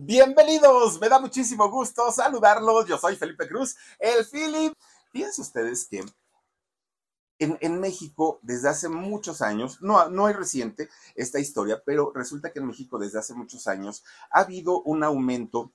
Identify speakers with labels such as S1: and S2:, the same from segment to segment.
S1: Bienvenidos, me da muchísimo gusto saludarlos. Yo soy Felipe Cruz, el Philip. Fíjense ustedes que en, México, desde hace muchos años, no, no es reciente esta historia, pero resulta que en México desde hace muchos años ha habido un aumento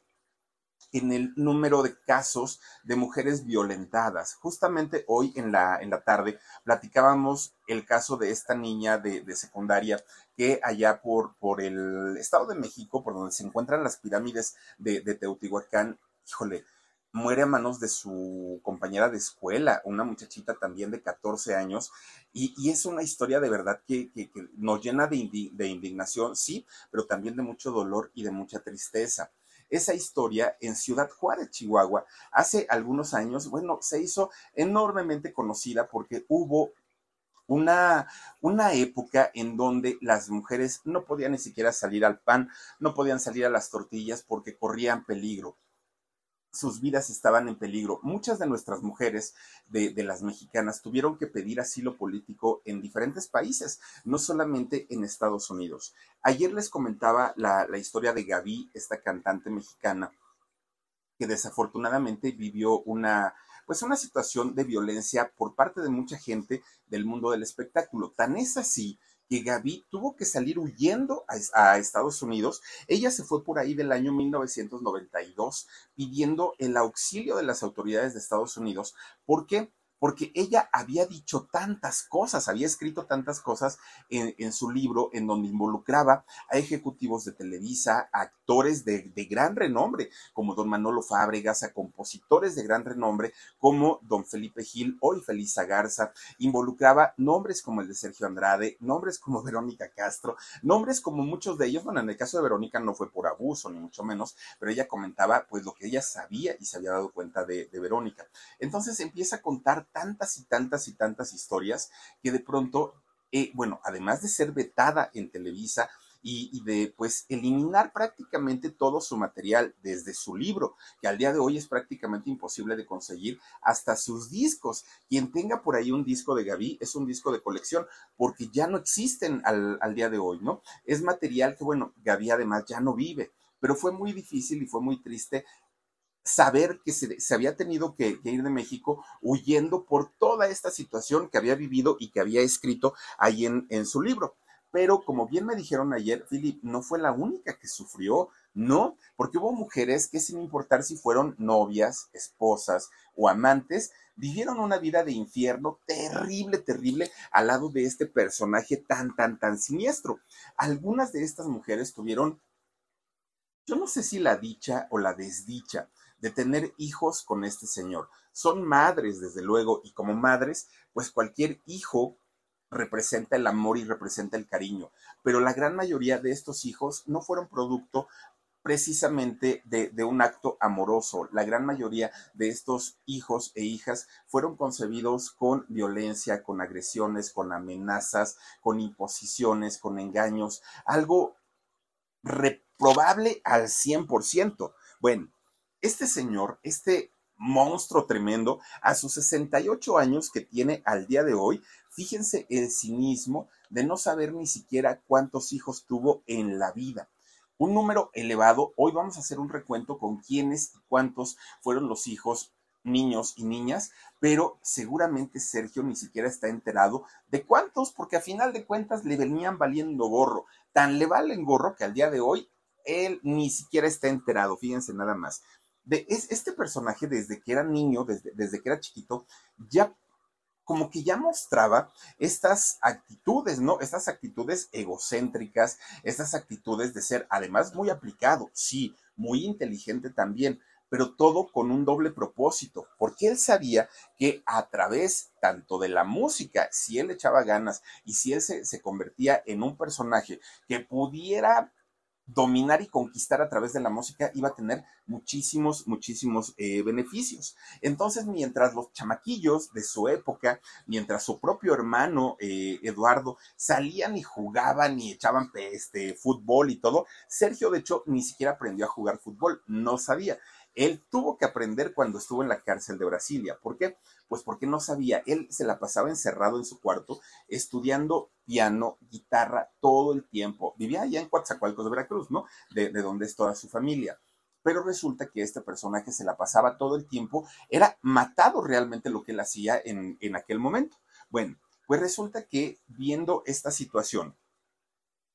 S1: en el número de casos de mujeres violentadas. Justamente hoy en la, en la tarde platicábamos el caso de esta niña de, secundaria que allá por, por el Estado de México, por donde se encuentran las pirámides de, Teotihuacán, híjole, muere a manos de su compañera de escuela, una muchachita también de 14 años, y, es una historia de verdad que, nos llena de, de indignación, sí, pero también de mucho dolor y de mucha tristeza esa historia en Ciudad Juárez, Chihuahua, hace algunos años, bueno, se hizo enormemente conocida porque hubo una, una, época en donde las mujeres no podían ni siquiera salir al pan, no podían salir a las tortillas porque corrían peligro sus vidas estaban en peligro. Muchas de nuestras mujeres, de, las mexicanas, tuvieron que pedir asilo político en diferentes países, no solamente en Estados Unidos. Ayer les comentaba la, la historia de Gaby, esta cantante mexicana, que desafortunadamente vivió una, pues una situación de violencia por parte de mucha gente del mundo del espectáculo. Tan es así que Gaby tuvo que salir huyendo a, Estados Unidos. Ella se fue por ahí del año 1992 pidiendo el auxilio de las autoridades de Estados Unidos. ¿Por qué? Porque ella había dicho tantas cosas, había escrito tantas cosas en, su libro en donde involucraba a ejecutivos de Televisa, a actores de, gran renombre, como don Manolo Fábregas, a compositores de gran renombre, como don Felipe Gil, hoy Felisa Garza, involucraba nombres como el de Sergio Andrade, nombres como Verónica Castro, nombres como muchos de ellos, bueno, en el caso de Verónica no fue por abuso, ni mucho menos, pero ella comentaba pues lo que ella sabía y se había dado cuenta de, de Verónica. Entonces empieza a contar tantas y tantas y tantas historias que de pronto, eh, bueno, además de ser vetada en Televisa, y, de pues eliminar prácticamente todo su material desde su libro, que al día de hoy es prácticamente imposible de conseguir, hasta sus discos. Quien tenga por ahí un disco de Gaby es un disco de colección, porque ya no existen al, al día de hoy, ¿no? Es material que, bueno, Gaby además ya no vive, pero fue muy difícil y fue muy triste saber que se, había tenido que, ir de México huyendo por toda esta situación que había vivido y que había escrito ahí en, en su libro. Pero como bien me dijeron ayer, Philip no fue la única que sufrió, no, porque hubo mujeres que sin importar si fueron novias, esposas o amantes, vivieron una vida de infierno terrible, terrible al lado de este personaje tan, tan, tan siniestro. Algunas de estas mujeres tuvieron, yo no sé si la dicha o la desdicha de tener hijos con este señor. Son madres, desde luego, y como madres, pues cualquier hijo representa el amor y representa el cariño, pero la gran mayoría de estos hijos no fueron producto precisamente de, un acto amoroso. La gran mayoría de estos hijos e hijas fueron concebidos con violencia, con agresiones, con amenazas, con imposiciones, con engaños, algo reprobable al 100%. Bueno, este señor, este monstruo tremendo, a sus 68 años que tiene al día de hoy, fíjense el cinismo de no saber ni siquiera cuántos hijos tuvo en la vida. Un número elevado. Hoy vamos a hacer un recuento con quiénes y cuántos fueron los hijos niños y niñas, pero seguramente Sergio ni siquiera está enterado de cuántos, porque a final de cuentas le venían valiendo gorro. Tan le valen gorro que al día de hoy él ni siquiera está enterado, fíjense nada más es, este personaje desde que era niño, desde, desde que era chiquito, ya como que ya mostraba estas actitudes, ¿no? Estas actitudes egocéntricas, estas actitudes de ser además muy aplicado, sí, muy inteligente también, pero todo con un doble propósito, porque él sabía que a través tanto de la música, si él echaba ganas y si él se, se convertía en un personaje que pudiera dominar y conquistar a través de la música iba a tener muchísimos, muchísimos eh, beneficios. Entonces, mientras los chamaquillos de su época, mientras su propio hermano eh, Eduardo salían y jugaban y echaban este, fútbol y todo, Sergio de hecho ni siquiera aprendió a jugar fútbol, no sabía. Él tuvo que aprender cuando estuvo en la cárcel de Brasilia. ¿Por qué? Pues porque no sabía. Él se la pasaba encerrado en su cuarto estudiando piano, guitarra todo el tiempo. Vivía allá en Coatzacoalcos, Veracruz, ¿no? De, de donde es toda su familia pero resulta que este personaje se la pasaba todo el tiempo, era matado realmente lo que él hacía en, en, aquel momento. Bueno, pues resulta que viendo esta situación,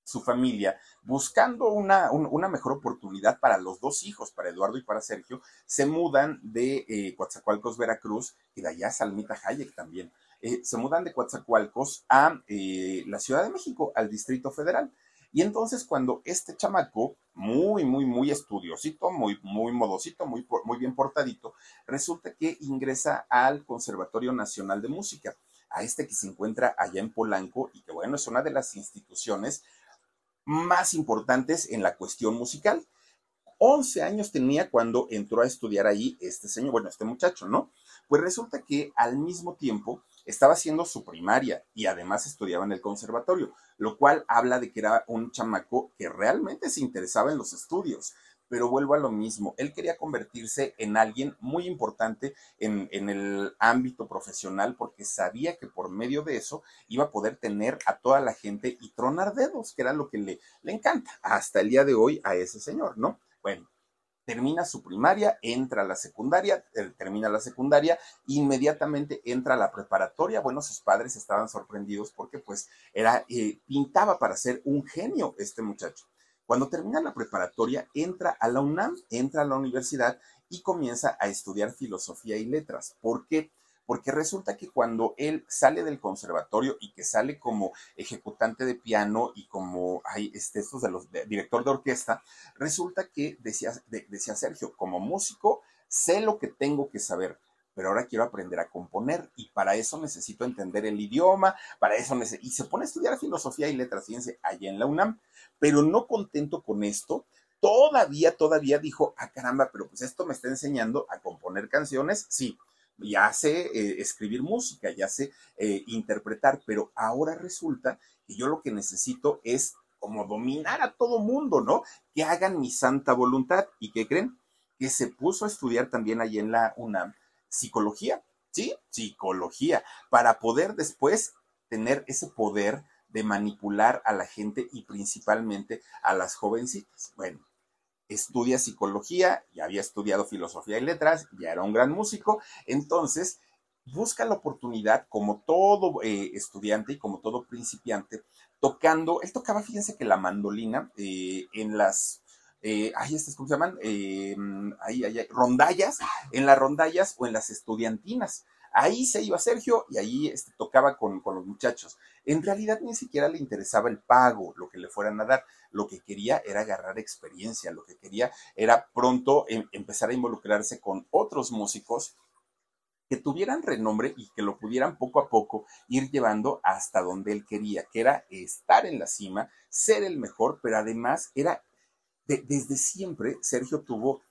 S1: su familia, buscando una, una, mejor oportunidad para los dos hijos, para Eduardo y para Sergio, se mudan de eh, Coatzacoalcos, Veracruz, y de allá Salmita Hayek también. Eh, se mudan de Coatzacoalcos a eh, la Ciudad de México, al Distrito Federal. Y entonces cuando este chamaco, muy, muy, muy estudiosito, muy, muy modosito, muy, muy bien portadito, resulta que ingresa al Conservatorio Nacional de Música, a este que se encuentra allá en Polanco y que bueno, es una de las instituciones más importantes en la cuestión musical. 11 años tenía cuando entró a estudiar ahí este señor, bueno, este muchacho, ¿no? Pues resulta que al mismo tiempo estaba haciendo su primaria y además estudiaba en el conservatorio, lo cual habla de que era un chamaco que realmente se interesaba en los estudios pero vuelvo a lo mismo, él quería convertirse en alguien muy importante en, el ámbito profesional porque sabía que por medio de eso iba a poder tener a toda la gente y tronar dedos, que era lo que le, le encanta hasta el día de hoy a ese señor, ¿no? Bueno, termina su primaria, entra a la secundaria, termina la secundaria, inmediatamente entra a la preparatoria. Bueno, sus padres estaban sorprendidos porque pues era, eh, pintaba para ser un genio este muchacho. Cuando termina la preparatoria, entra a la UNAM, entra a la universidad y comienza a estudiar filosofía y letras. ¿Por qué? Porque resulta que cuando él sale del conservatorio y que sale como ejecutante de piano y como hay este, estos de los director de orquesta, resulta que decía, decía Sergio, como músico, sé lo que tengo que saber, pero ahora quiero aprender a componer y para eso necesito entender el idioma, para eso necesito, y se pone a estudiar filosofía y letras, fíjense, allá en la UNAM, pero no contento con esto, todavía, todavía dijo, ah caramba, pero pues esto me está enseñando a componer canciones, sí, ya sé eh, escribir música, ya sé eh, interpretar, pero ahora resulta que yo lo que necesito es como dominar a todo mundo, ¿no? Que hagan mi santa voluntad. ¿Y qué creen? Que se puso a estudiar también allí en la UNAM psicología, ¿sí? Psicología, para poder después tener ese poder de manipular a la gente y principalmente a las jovencitas. Bueno, estudia psicología, ya había estudiado filosofía y letras, ya era un gran músico, entonces busca la oportunidad, como todo eh, estudiante y como todo principiante, tocando, él tocaba, fíjense que la mandolina eh, en las eh, ay, estas, ¿cómo se llaman? Eh, ahí, ahí, rondallas, en las rondallas o en las estudiantinas. Ahí se iba Sergio y ahí este, tocaba con, con, los muchachos. En realidad ni siquiera le interesaba el pago, lo que le fueran a dar. Lo que quería era agarrar experiencia, lo que quería era pronto em, empezar a involucrarse con otros músicos que tuvieran renombre y que lo pudieran poco a poco ir llevando hasta donde él quería, que era estar en la cima, ser el mejor, pero además era desde siempre Sergio tuvo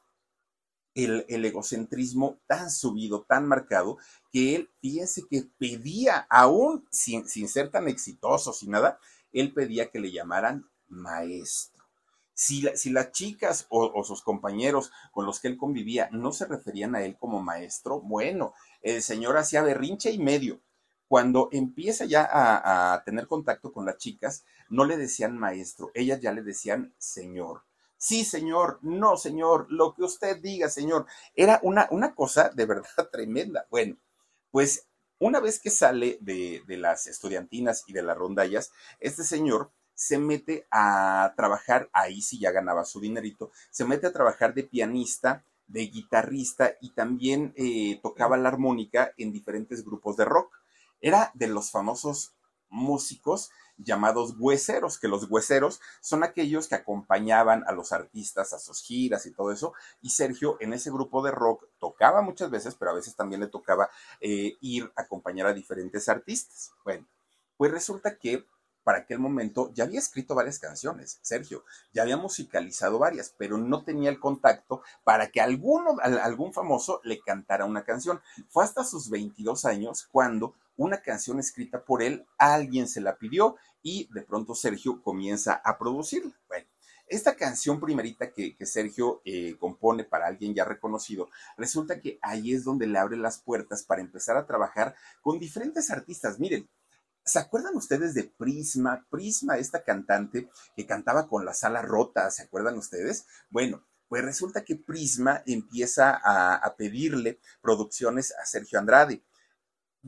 S1: el, egocentrismo tan subido, tan marcado, que él, fíjense que pedía, aún sin, ser tan exitoso, sin nada, él pedía que le llamaran maestro. Si, las chicas o, sus compañeros con los que él convivía no se referían a él como maestro, bueno, el señor hacía berrinche y medio. Cuando empieza ya a tener contacto con las chicas, no le decían maestro, ellas ya le decían señor. Sí, señor, no, señor, lo que usted diga, señor. Era una, una cosa de verdad tremenda. Bueno, pues una vez que sale de, de las estudiantinas y de las rondallas, este señor se mete a trabajar, ahí sí ya ganaba su dinerito, se mete a trabajar de pianista, de guitarrista y también eh, tocaba la armónica en diferentes grupos de rock. Era de los famosos músicos llamados hueseros, que los hueseros son aquellos que acompañaban a los artistas a sus giras y todo eso. Y Sergio en ese grupo de rock tocaba muchas veces, pero a veces también le tocaba eh, ir a acompañar a diferentes artistas. Bueno, pues resulta que para aquel momento ya había escrito varias canciones, Sergio, ya había musicalizado varias, pero no tenía el contacto para que alguno, algún famoso le cantara una canción. Fue hasta sus 22 años cuando una canción escrita por él, alguien se la pidió y de pronto Sergio comienza a producirla. Bueno, esta canción primerita que, Sergio eh, compone para alguien ya reconocido, resulta que ahí es donde le abre las puertas para empezar a trabajar con diferentes artistas. Miren, ¿Se acuerdan ustedes de Prisma? Prisma, esta cantante que cantaba con la sala rota, ¿se acuerdan ustedes? Bueno, pues resulta que Prisma empieza a, pedirle producciones a Sergio Andrade.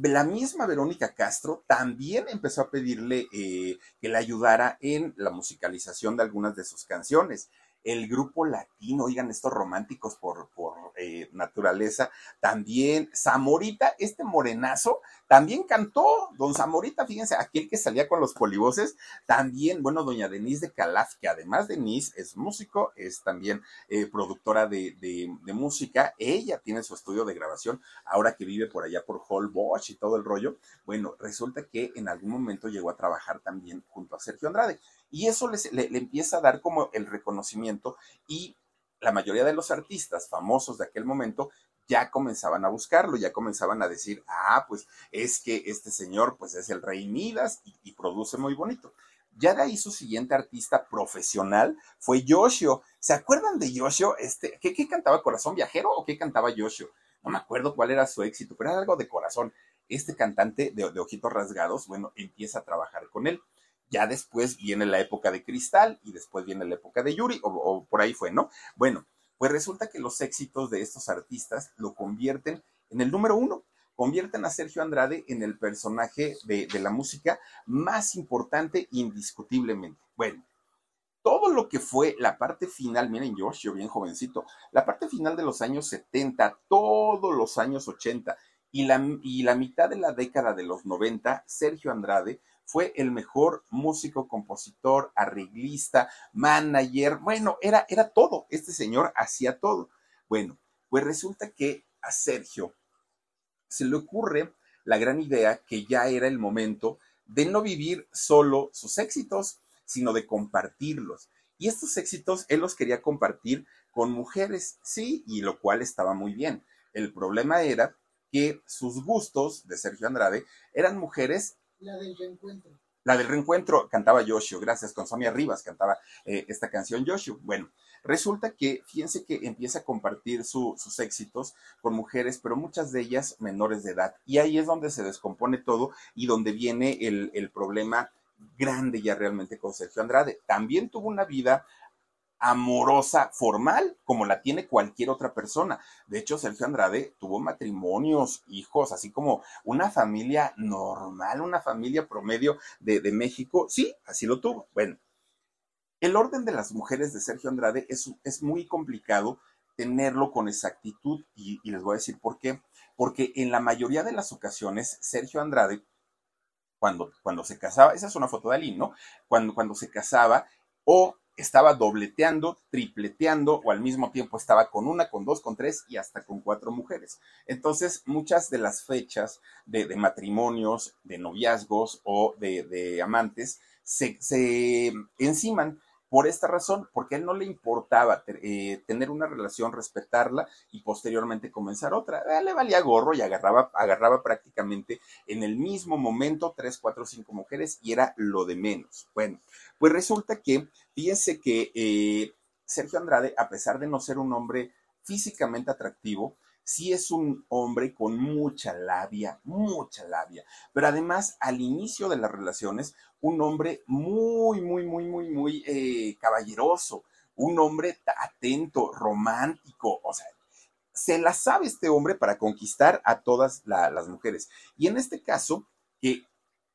S1: La misma Verónica Castro también empezó a pedirle eh, que le ayudara en la musicalización de algunas de sus canciones. El grupo latino, oigan, estos románticos por, por eh, naturaleza, también Zamorita, este morenazo, también cantó, don Zamorita, fíjense, aquel que salía con los polivoces, también, bueno, doña Denise de Calaf, que además Denise es músico, es también eh, productora de, de, música, ella tiene su estudio de grabación, ahora que vive por allá por Bosch y todo el rollo, bueno, resulta que en algún momento llegó a trabajar también junto a Sergio Andrade. Y eso le, empieza a dar como el reconocimiento y la mayoría de los artistas famosos de aquel momento ya comenzaban a buscarlo, ya comenzaban a decir, ah, pues es que este señor pues es el rey Midas y, produce muy bonito. Ya de ahí su siguiente artista profesional fue Yoshio. ¿Se acuerdan de Yoshio? Este, ¿qué, cantaba Corazón Viajero o qué cantaba Yoshio? No me acuerdo cuál era su éxito, pero era algo de corazón. Este cantante de, de ojitos rasgados, bueno, empieza a trabajar con él. Ya después viene la época de Cristal y después viene la época de Yuri, o, por ahí fue, ¿no? Bueno, pues resulta que los éxitos de estos artistas lo convierten en el número uno, convierten a Sergio Andrade en el personaje de, la música más importante indiscutiblemente. Bueno, todo lo que fue la parte final, miren Josh, yo bien jovencito, la parte final de los años 70, todos los años 80 y la, y la mitad de la década de los 90, Sergio Andrade fue el mejor músico, compositor, arreglista, manager, bueno, era, era todo, este señor hacía todo. Bueno, pues resulta que a Sergio se le ocurre la gran idea que ya era el momento de no vivir solo sus éxitos, sino de compartirlos. Y estos éxitos él los quería compartir con mujeres, sí, y lo cual estaba muy bien. El problema era que sus gustos de Sergio Andrade eran mujeres
S2: la del reencuentro.
S1: La del reencuentro cantaba Yoshio, gracias, con Sonia Rivas cantaba eh, esta canción Yoshio. Bueno, resulta que, fíjense que empieza a compartir sus éxitos con mujeres, pero muchas de ellas menores de edad. Y ahí es donde se descompone todo y donde viene el, el problema grande ya realmente con Sergio Andrade. También tuvo una vida amorosa formal como la tiene cualquier otra persona. De hecho, Sergio Andrade tuvo matrimonios, hijos, así como una familia normal, una familia promedio de, México. Sí, así lo tuvo. Bueno, el orden de las mujeres de Sergio Andrade es, es muy complicado tenerlo con exactitud y, les voy a decir por qué. Porque en la mayoría de las ocasiones, Sergio Andrade, cuando, cuando se casaba, esa es una foto de Aline, ¿no? Cuando, cuando se casaba o estaba dobleteando, tripleteando o al mismo tiempo estaba con una, con dos, con tres y hasta con cuatro mujeres. Entonces, muchas de las fechas de, matrimonios, de noviazgos o de, amantes se, se enciman por esta razón, porque a él no le importaba eh, tener una relación, respetarla y posteriormente comenzar otra. Le valía gorro y agarraba, agarraba prácticamente en el mismo momento tres, cuatro, cinco mujeres y era lo de menos. Bueno, pues resulta que, fíjense que eh, Sergio Andrade, a pesar de no ser un hombre físicamente atractivo, sí es un hombre con mucha labia, mucha labia, pero además al inicio de las relaciones, un hombre muy, muy, muy, muy, muy eh, caballeroso, un hombre atento, romántico, o sea, se la sabe este hombre para conquistar a todas las mujeres. Y en este caso, que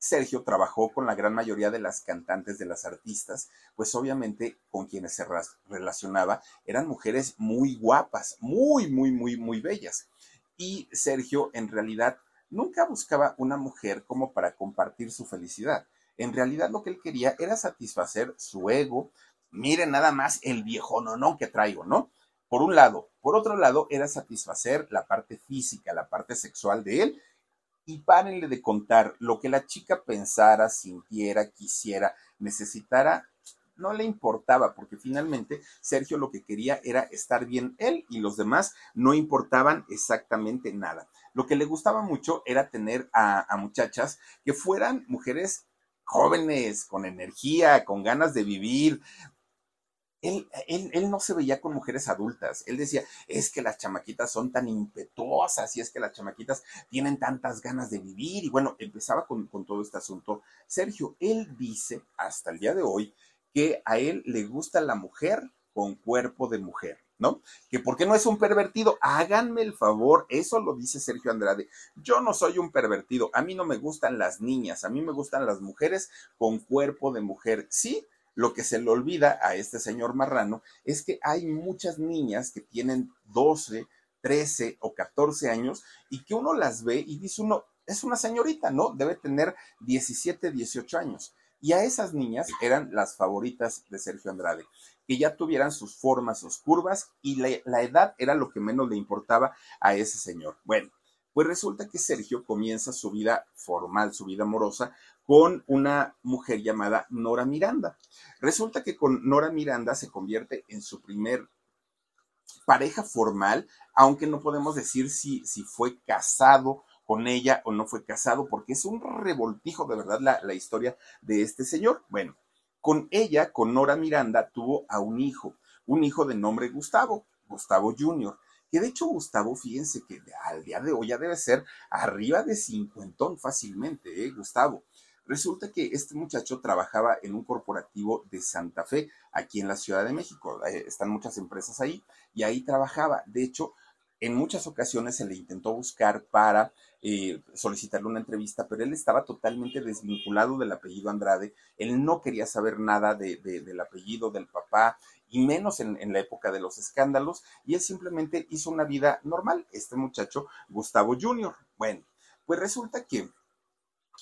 S1: Sergio trabajó con la gran mayoría de las cantantes, de las artistas, pues obviamente con quienes se relacionaba eran mujeres muy guapas, muy, muy, muy, muy bellas. Y Sergio en realidad nunca buscaba una mujer como para compartir su felicidad. En realidad lo que él quería era satisfacer su ego. Miren nada más el viejo no, que traigo, ¿no? Por un lado. Por otro lado, era satisfacer la parte física, la parte sexual de él y párenle de contar lo que la chica pensara, sintiera, quisiera, necesitara, no le importaba, porque finalmente Sergio lo que quería era estar bien él y los demás no importaban exactamente nada. Lo que le gustaba mucho era tener a, muchachas que fueran mujeres jóvenes, con energía, con ganas de vivir, él, él, no se veía con mujeres adultas. Él decía, es que las chamaquitas son tan impetuosas y es que las chamaquitas tienen tantas ganas de vivir. Y bueno, empezaba con, con todo este asunto. Sergio, él dice hasta el día de hoy que a él le gusta la mujer con cuerpo de mujer. ¿no? Que porque no es un pervertido, háganme el favor, eso lo dice Sergio Andrade. Yo no soy un pervertido, a mí no me gustan las niñas, a mí me gustan las mujeres con cuerpo de mujer. Sí, lo que se le olvida a este señor marrano es que hay muchas niñas que tienen 12, 13 o 14 años y que uno las ve y dice uno, es una señorita, ¿no? Debe tener 17, 18 años. Y a esas niñas eran las favoritas de Sergio Andrade, que ya tuvieran sus formas, sus curvas, y la, la edad era lo que menos le importaba a ese señor. Bueno, pues resulta que Sergio comienza su vida formal, su vida amorosa, con una mujer llamada Nora Miranda. Resulta que con Nora Miranda se convierte en su primer pareja formal, aunque no podemos decir si, si fue casado con ella o no fue casado, porque es un revoltijo de verdad la, la historia de este señor. Bueno, con ella, con Nora Miranda, tuvo a un hijo, un hijo de nombre Gustavo, Gustavo Jr., que de hecho Gustavo, fíjense que al día de hoy ya debe ser arriba de cincuentón fácilmente, ¿eh? Gustavo. Resulta que este muchacho trabajaba en un corporativo de Santa Fe, aquí en la Ciudad de México. Están muchas empresas ahí y ahí trabajaba. De hecho, en muchas ocasiones se le intentó buscar para eh, solicitarle una entrevista, pero él estaba totalmente desvinculado del apellido Andrade. Él no quería saber nada del apellido del papá y menos en, en, la época de los escándalos. Y él simplemente hizo una vida normal, este muchacho Gustavo Jr. Bueno, pues resulta que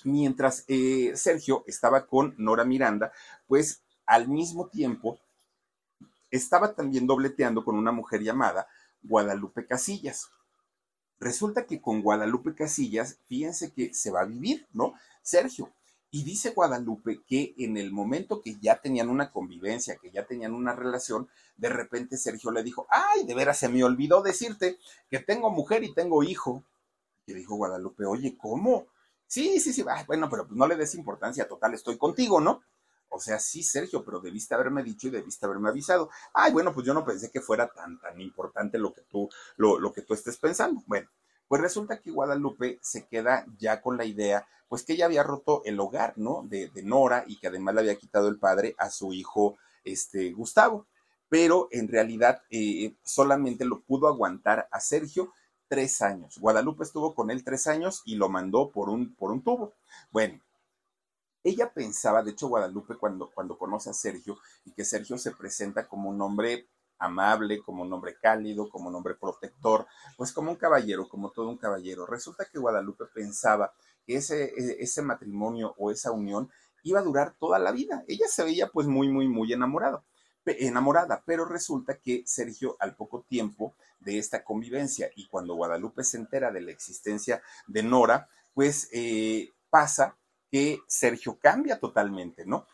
S1: mientras eh, Sergio estaba con Nora Miranda, pues al mismo tiempo estaba también dobleteando con una mujer llamada Guadalupe Casillas. Resulta que con Guadalupe Casillas, fíjense que se va a vivir, ¿no? Sergio. Y dice Guadalupe que en el momento que ya tenían una convivencia, que ya tenían una relación, de repente Sergio le dijo, ay, de veras se me olvidó decirte que tengo mujer y tengo hijo. Y dijo Guadalupe, oye, ¿cómo? Sí, sí, sí, bueno, pero pues no le des importancia, total, estoy contigo, ¿no? O sea, sí, Sergio, pero debiste haberme dicho y debiste haberme avisado. Ay, bueno, pues yo no pensé que fuera tan, tan importante lo que tú, lo, lo que tú estés pensando. Bueno, pues resulta que Guadalupe se queda ya con la idea, pues que ella había roto el hogar, ¿no? De, de Nora y que además le había quitado el padre a su hijo, este, Gustavo. Pero en realidad eh, solamente lo pudo aguantar a Sergio tres años. Guadalupe estuvo con él tres años y lo mandó por un, por un tubo. Bueno, ella pensaba, de hecho, Guadalupe, cuando, cuando conoce a Sergio y que Sergio se presenta como un hombre amable, como un hombre cálido, como un hombre protector, pues como un caballero, como todo un caballero. Resulta que Guadalupe pensaba que ese, e, ese matrimonio o esa unión iba a durar toda la vida. Ella se veía pues muy, muy, muy enamorado enamorada, pero resulta que Sergio al poco tiempo de esta convivencia y cuando Guadalupe se entera de la existencia de Nora, pues eh, pasa que Sergio cambia totalmente, ¿no?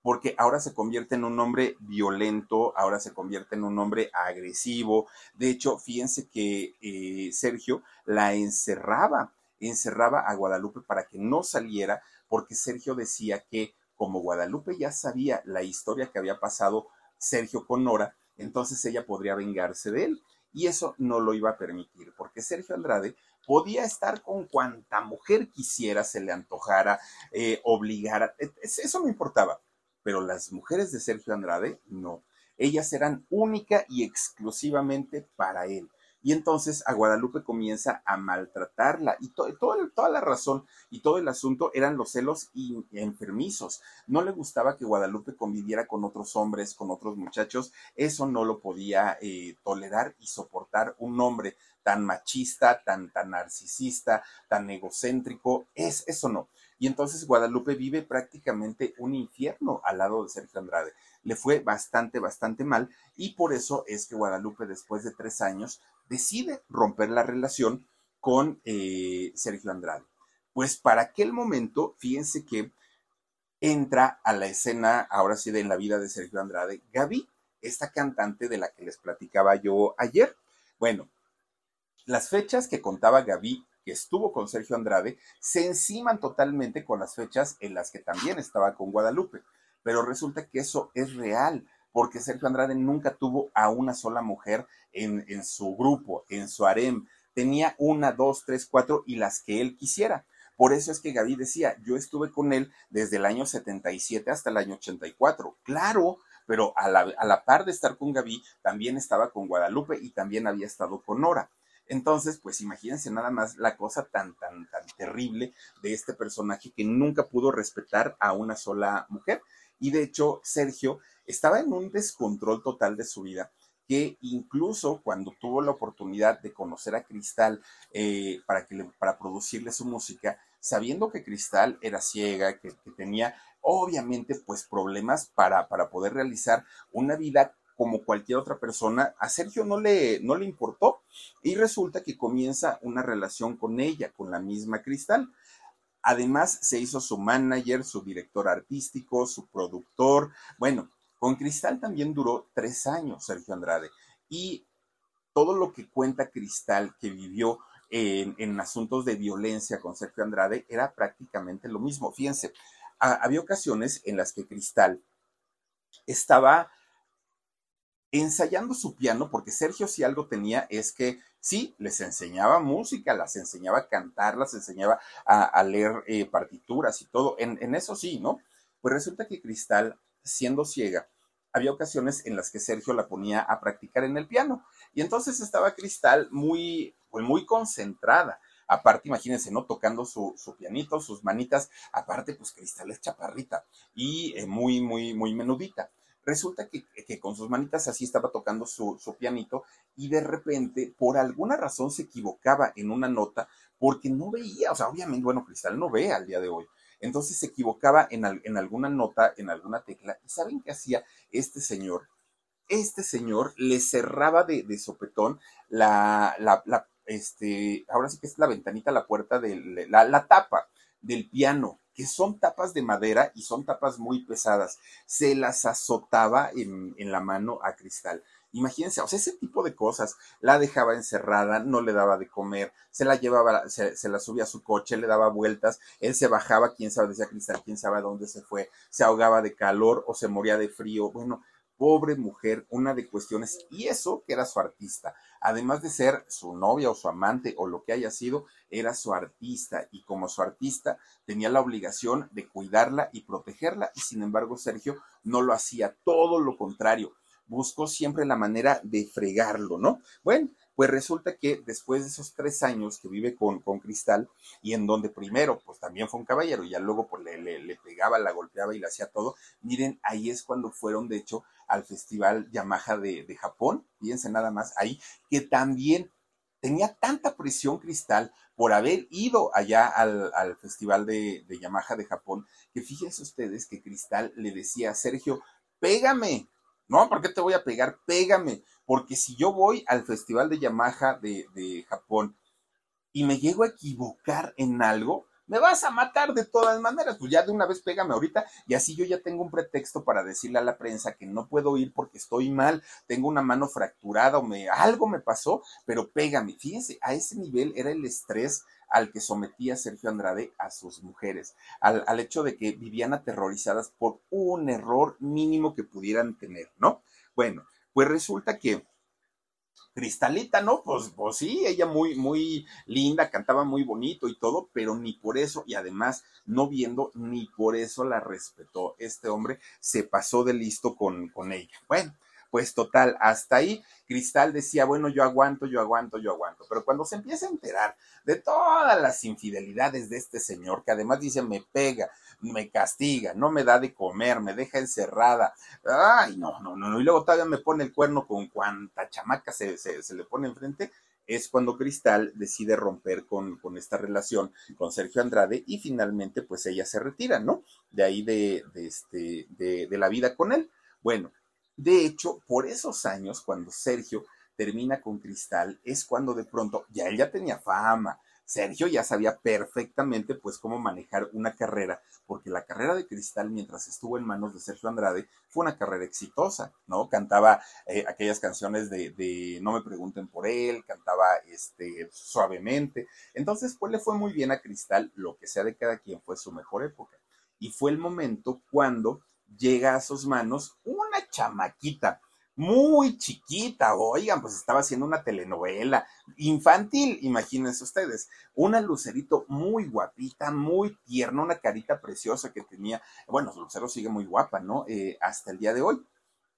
S1: Porque ahora se convierte en un hombre violento, ahora se convierte en un hombre agresivo. De hecho, fíjense que eh, Sergio la encerraba, encerraba a Guadalupe para que no saliera, porque Sergio decía que como Guadalupe ya sabía la historia que había pasado Sergio con Nora, entonces ella podría vengarse de él. Y eso no lo iba a permitir, porque Sergio Andrade podía estar con cuanta mujer quisiera, se le antojara, eh, obligara, eso no importaba. Pero las mujeres de Sergio Andrade, no. Ellas eran única y exclusivamente para él. Y entonces a Guadalupe comienza a maltratarla y toda la razón y todo el asunto eran los celos enfermizos. No le gustaba que Guadalupe conviviera con otros hombres, con otros muchachos. Eso no lo podía eh, tolerar y soportar un hombre tan machista, tan, tan narcisista, tan egocéntrico. Es, eso no. Y entonces Guadalupe vive prácticamente un infierno al lado de Sergio Andrade. Le fue bastante, bastante mal y por eso es que Guadalupe después de tres años decide romper la relación con eh, Sergio Andrade. Pues para aquel momento, fíjense que entra a la escena, ahora sí, de en la vida de Sergio Andrade, Gaby, esta cantante de la que les platicaba yo ayer. Bueno, las fechas que contaba Gaby que estuvo con Sergio Andrade se enciman totalmente con las fechas en las que también estaba con Guadalupe. Pero resulta que eso es real, porque Sergio Andrade nunca tuvo a una sola mujer en, en su grupo, en su harem. Tenía una, dos, tres, cuatro y las que él quisiera. Por eso es que Gaby decía, yo estuve con él desde el año 77 hasta el año 84. Claro, pero a la, a la par de estar con Gaby, también estaba con Guadalupe y también había estado con Nora. Entonces, pues imagínense nada más la cosa tan, tan, tan terrible de este personaje que nunca pudo respetar a una sola mujer. Y de hecho, Sergio estaba en un descontrol total de su vida que incluso cuando tuvo la oportunidad de conocer a Cristal eh, para, que para producirle su música, sabiendo que Cristal era ciega, que, que tenía obviamente pues problemas para, para poder realizar una vida como cualquier otra persona, a Sergio no le, no le importó y resulta que comienza una relación con ella, con la misma Cristal. Además, se hizo su manager, su director artístico, su productor. Bueno, con Cristal también duró tres años Sergio Andrade y todo lo que cuenta Cristal que vivió en, en asuntos de violencia con Sergio Andrade era prácticamente lo mismo. Fíjense, había ocasiones en las que Cristal estaba ensayando su piano, porque Sergio si algo tenía es que sí, les enseñaba música, las enseñaba a cantar, las enseñaba a, leer eh, partituras y todo, en, en, eso sí, ¿no? Pues resulta que Cristal, siendo ciega, había ocasiones en las que Sergio la ponía a practicar en el piano, y entonces estaba Cristal muy, pues muy concentrada. Aparte, imagínense, ¿no? Tocando su, su pianito, sus manitas. Aparte, pues Cristal es chaparrita y eh, muy, muy, muy menudita. Resulta que, que, con sus manitas así estaba tocando su, su, pianito y de repente, por alguna razón, se equivocaba en una nota porque no veía, o sea, obviamente, bueno, Cristal no ve al día de hoy. Entonces se equivocaba en, alguna nota, en alguna tecla. ¿Y saben qué hacía este señor? Este señor le cerraba de, de sopetón la, la, la, este, ahora sí que es la ventanita, la puerta, de la, la tapa del piano que son tapas de madera y son tapas muy pesadas. Se las azotaba en, en, la mano a Cristal. Imagínense, o sea, ese tipo de cosas. La dejaba encerrada, no le daba de comer, se la llevaba, se, la subía a su coche, le daba vueltas, él se bajaba, quién sabe, decía Cristal, quién sabe a dónde se fue, se ahogaba de calor o se moría de frío. Bueno, pobre mujer, una de cuestiones, y eso que era su artista, además de ser su novia o su amante o lo que haya sido, era su artista y como su artista tenía la obligación de cuidarla y protegerla y sin embargo Sergio no lo hacía, todo lo contrario, buscó siempre la manera de fregarlo, ¿no? Bueno, pues resulta que después de esos tres años que vive con, con Cristal, y en donde primero, pues también fue un caballero, y ya luego pues le, le, pegaba, la golpeaba y le hacía todo, miren, ahí es cuando fueron, de hecho, al Festival Yamaha de, de Japón, fíjense nada más, ahí, que también tenía tanta presión Cristal por haber ido allá al, al Festival de, de Yamaha de Japón, que fíjense ustedes que Cristal le decía a Sergio, pégame, no, ¿por qué te voy a pegar? Pégame. Porque si yo voy al Festival de Yamaha de, Japón y me llego a equivocar en algo, me vas a matar de todas maneras. Pues ya de una vez pégame ahorita y así yo ya tengo un pretexto para decirle a la prensa que no puedo ir porque estoy mal, tengo una mano fracturada o me, algo me pasó, pero pégame. Fíjense, a ese nivel era el estrés al que sometía Sergio Andrade a sus mujeres, al, al, hecho de que vivían aterrorizadas por un error mínimo que pudieran tener, ¿no? Bueno, pues resulta que Cristalita, ¿no? Pues, pues sí, ella muy, muy linda, cantaba muy bonito y todo, pero ni por eso, y además no viendo, ni por eso la respetó. Este hombre se pasó de listo con, con ella. Bueno, pues total, hasta ahí Cristal decía, bueno, yo aguanto, yo aguanto, yo aguanto. Pero cuando se empieza a enterar de todas las infidelidades de este señor, que además dice, me pega, me castiga, no me da de comer, me deja encerrada, ay, no, no, no, y luego todavía me pone el cuerno con cuanta chamaca se, se, se le pone enfrente, es cuando Cristal decide romper con, con, esta relación con Sergio Andrade y finalmente pues ella se retira, ¿no? De ahí de, de, este, de, de la vida con él. Bueno, de hecho, por esos años, cuando Sergio termina con Cristal, es cuando de pronto ya él ya tenía fama. Sergio ya sabía perfectamente pues cómo manejar una carrera, porque la carrera de Cristal mientras estuvo en manos de Sergio Andrade fue una carrera exitosa, ¿no? Cantaba eh, aquellas canciones de, de, No me pregunten por él, cantaba este suavemente. Entonces, pues le fue muy bien a Cristal, lo que sea de cada quien fue su mejor época. Y fue el momento cuando llega a sus manos una chamaquita muy chiquita, oigan, pues estaba haciendo una telenovela infantil, imagínense ustedes, una lucerito muy guapita, muy tierna, una carita preciosa que tenía, bueno, Lucero sigue muy guapa, ¿no? Eh, hasta el día de hoy.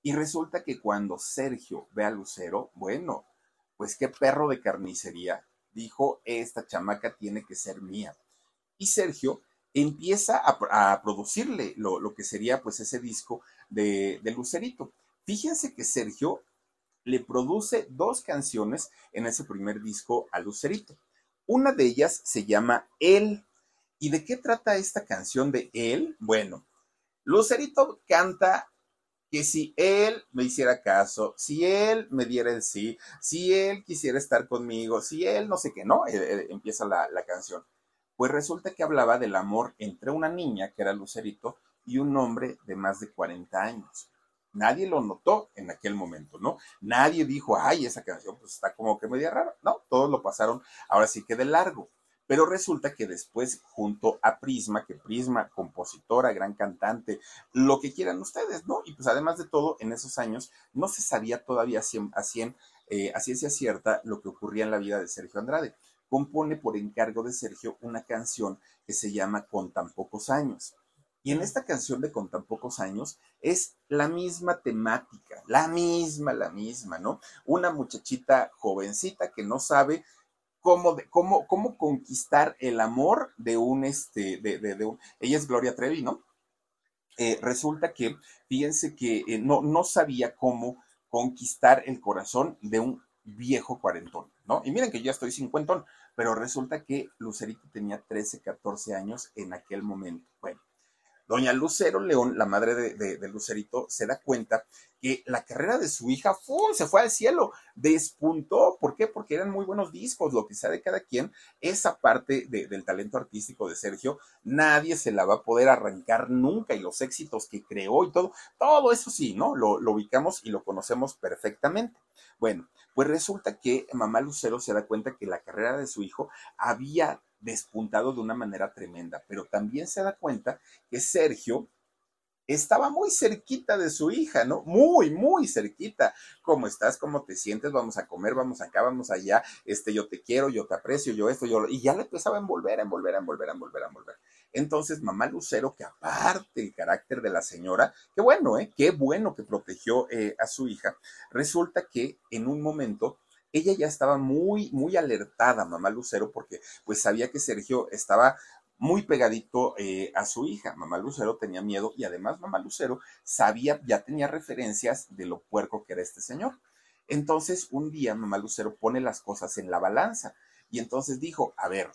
S1: Y resulta que cuando Sergio ve a Lucero, bueno, pues qué perro de carnicería, dijo, esta chamaca tiene que ser mía. Y Sergio empieza a, producirle lo, que sería pues ese disco de, Lucerito. Fíjense que Sergio le produce dos canciones en ese primer disco a Lucerito. Una de ellas se llama Él. ¿Y de qué trata esta canción de Él? Bueno, Lucerito canta que si él me hiciera caso, si él me diera el sí, si él quisiera estar conmigo, si él no sé qué, ¿no? Eh, eh, empieza la, la canción. Pues resulta que hablaba del amor entre una niña, que era Lucerito, y un hombre de más de 40 años. Nadie lo notó en aquel momento, ¿no? Nadie dijo, ay, esa canción pues está como que media rara. No, todos lo pasaron ahora sí que de largo. Pero resulta que después, junto a Prisma, que Prisma, compositora, gran cantante, lo que quieran ustedes, ¿no? Y pues además de todo, en esos años no se sabía todavía a, eh, a ciencia cierta lo que ocurría en la vida de Sergio Andrade. Compone por encargo de Sergio una canción que se llama Con tan pocos años. Y en esta canción de Con tan pocos años es la misma temática, la misma, la misma, ¿no? Una muchachita jovencita que no sabe cómo, cómo, cómo conquistar el amor de un, este, de, de, un, ella es Gloria Trevi, ¿no? Eh, resulta que, fíjense que eh, no, no sabía cómo conquistar el corazón de un viejo cuarentón, ¿no? Y miren que ya estoy cincuentón, pero resulta que Lucerito tenía 13, 14 años en aquel momento. Bueno, Doña Lucero León, la madre de, Lucerito, se da cuenta que la carrera de su hija ¡fum! se fue al cielo, despuntó. ¿Por qué? Porque eran muy buenos discos, lo que sea de cada quien. Esa parte del talento artístico de Sergio, nadie se la va a poder arrancar nunca y los éxitos que creó y todo, todo eso sí, ¿no? Lo, lo ubicamos y lo conocemos perfectamente. Bueno, pues resulta que mamá Lucero se da cuenta que la carrera de su hijo había despuntado de una manera tremenda, pero también se da cuenta que Sergio estaba muy cerquita de su hija, ¿no? Muy, muy cerquita. ¿Cómo estás? ¿Cómo te sientes? Vamos a comer, vamos acá, vamos allá. Este, yo te quiero, yo te aprecio, yo esto, yo... Y ya le empezaba a envolver, a envolver, a envolver, a envolver, a envolver. Entonces, mamá Lucero, que aparte el carácter de la señora, qué bueno, ¿eh? Qué bueno que protegió eh, a su hija, resulta que en un momento ella ya estaba muy, muy alertada, mamá Lucero, porque pues sabía que Sergio estaba muy pegadito eh, a su hija. Mamá Lucero tenía miedo y además mamá Lucero sabía, ya tenía referencias de lo puerco que era este señor. Entonces, un día mamá Lucero pone las cosas en la balanza y entonces dijo, a ver,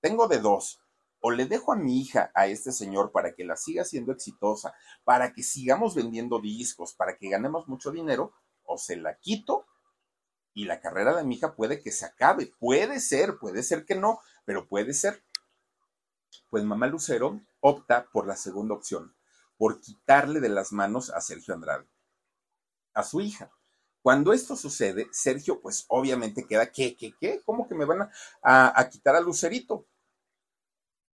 S1: tengo de dos. O le dejo a mi hija a este señor para que la siga siendo exitosa, para que sigamos vendiendo discos, para que ganemos mucho dinero, o se la quito y la carrera de mi hija puede que se acabe. Puede ser, puede ser que no, pero puede ser. Pues mamá Lucero opta por la segunda opción, por quitarle de las manos a Sergio Andrade, a su hija. Cuando esto sucede, Sergio, pues obviamente queda, ¿qué, qué, qué? ¿Cómo que me van a, quitar a Lucerito?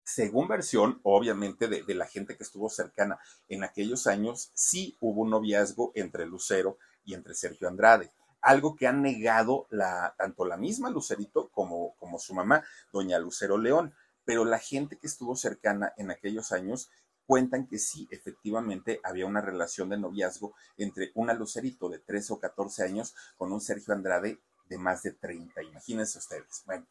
S1: Según versión, obviamente, de, la gente que estuvo cercana en aquellos años, sí hubo un noviazgo entre Lucero y entre Sergio Andrade algo que han negado tanto la misma Lucerito como, como su mamá, doña Lucero León. Pero la gente que estuvo cercana en aquellos años cuentan que sí, efectivamente, había una relación de noviazgo entre una Lucerito de 13 o 14 años con un Sergio Andrade de más de 30. Imagínense ustedes. Bueno,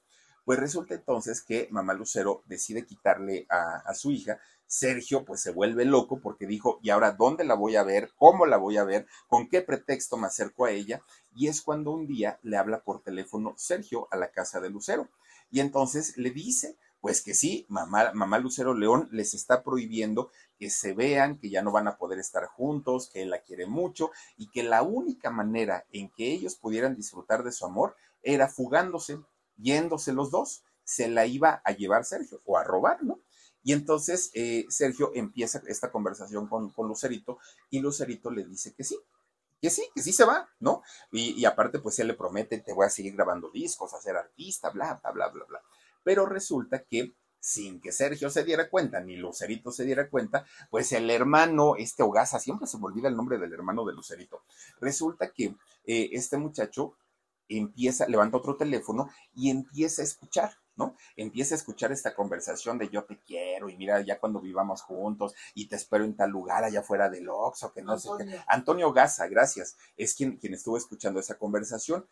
S1: pues resulta entonces que mamá Lucero decide quitarle a, a su hija Sergio pues se vuelve loco porque dijo, ¿y ahora dónde la voy a ver? ¿Cómo la voy a ver? ¿Con qué pretexto me acerco a ella? Y es cuando un día le habla por teléfono Sergio a la casa de Lucero. Y entonces le dice, pues que sí, mamá, mamá Lucero León les está prohibiendo que se vean, que ya no van a poder estar juntos, que él la quiere mucho y que la única manera en que ellos pudieran disfrutar de su amor era fugándose, yéndose los dos. Se la iba a llevar Sergio o a robar, ¿no? Y entonces eh, Sergio empieza esta conversación con, Lucerito y Lucerito le dice que sí, que sí, que sí se va, ¿no? Y, aparte, pues él le promete, te voy a seguir grabando discos, a ser artista, bla, bla, bla, bla, bla. Pero resulta que sin que Sergio se diera cuenta, ni Lucerito se diera cuenta, pues el hermano, este Hogaza, siempre se me olvida el nombre del hermano de Lucerito, resulta que eh, este muchacho empieza, levanta otro teléfono y empieza a escuchar. ¿no? Empieza a escuchar esta conversación de yo te quiero y mira ya cuando vivamos juntos y te espero en tal lugar allá fuera del Oxxo, que no sé qué. Antonio Gaza, gracias, es quien, quien estuvo escuchando esa conversación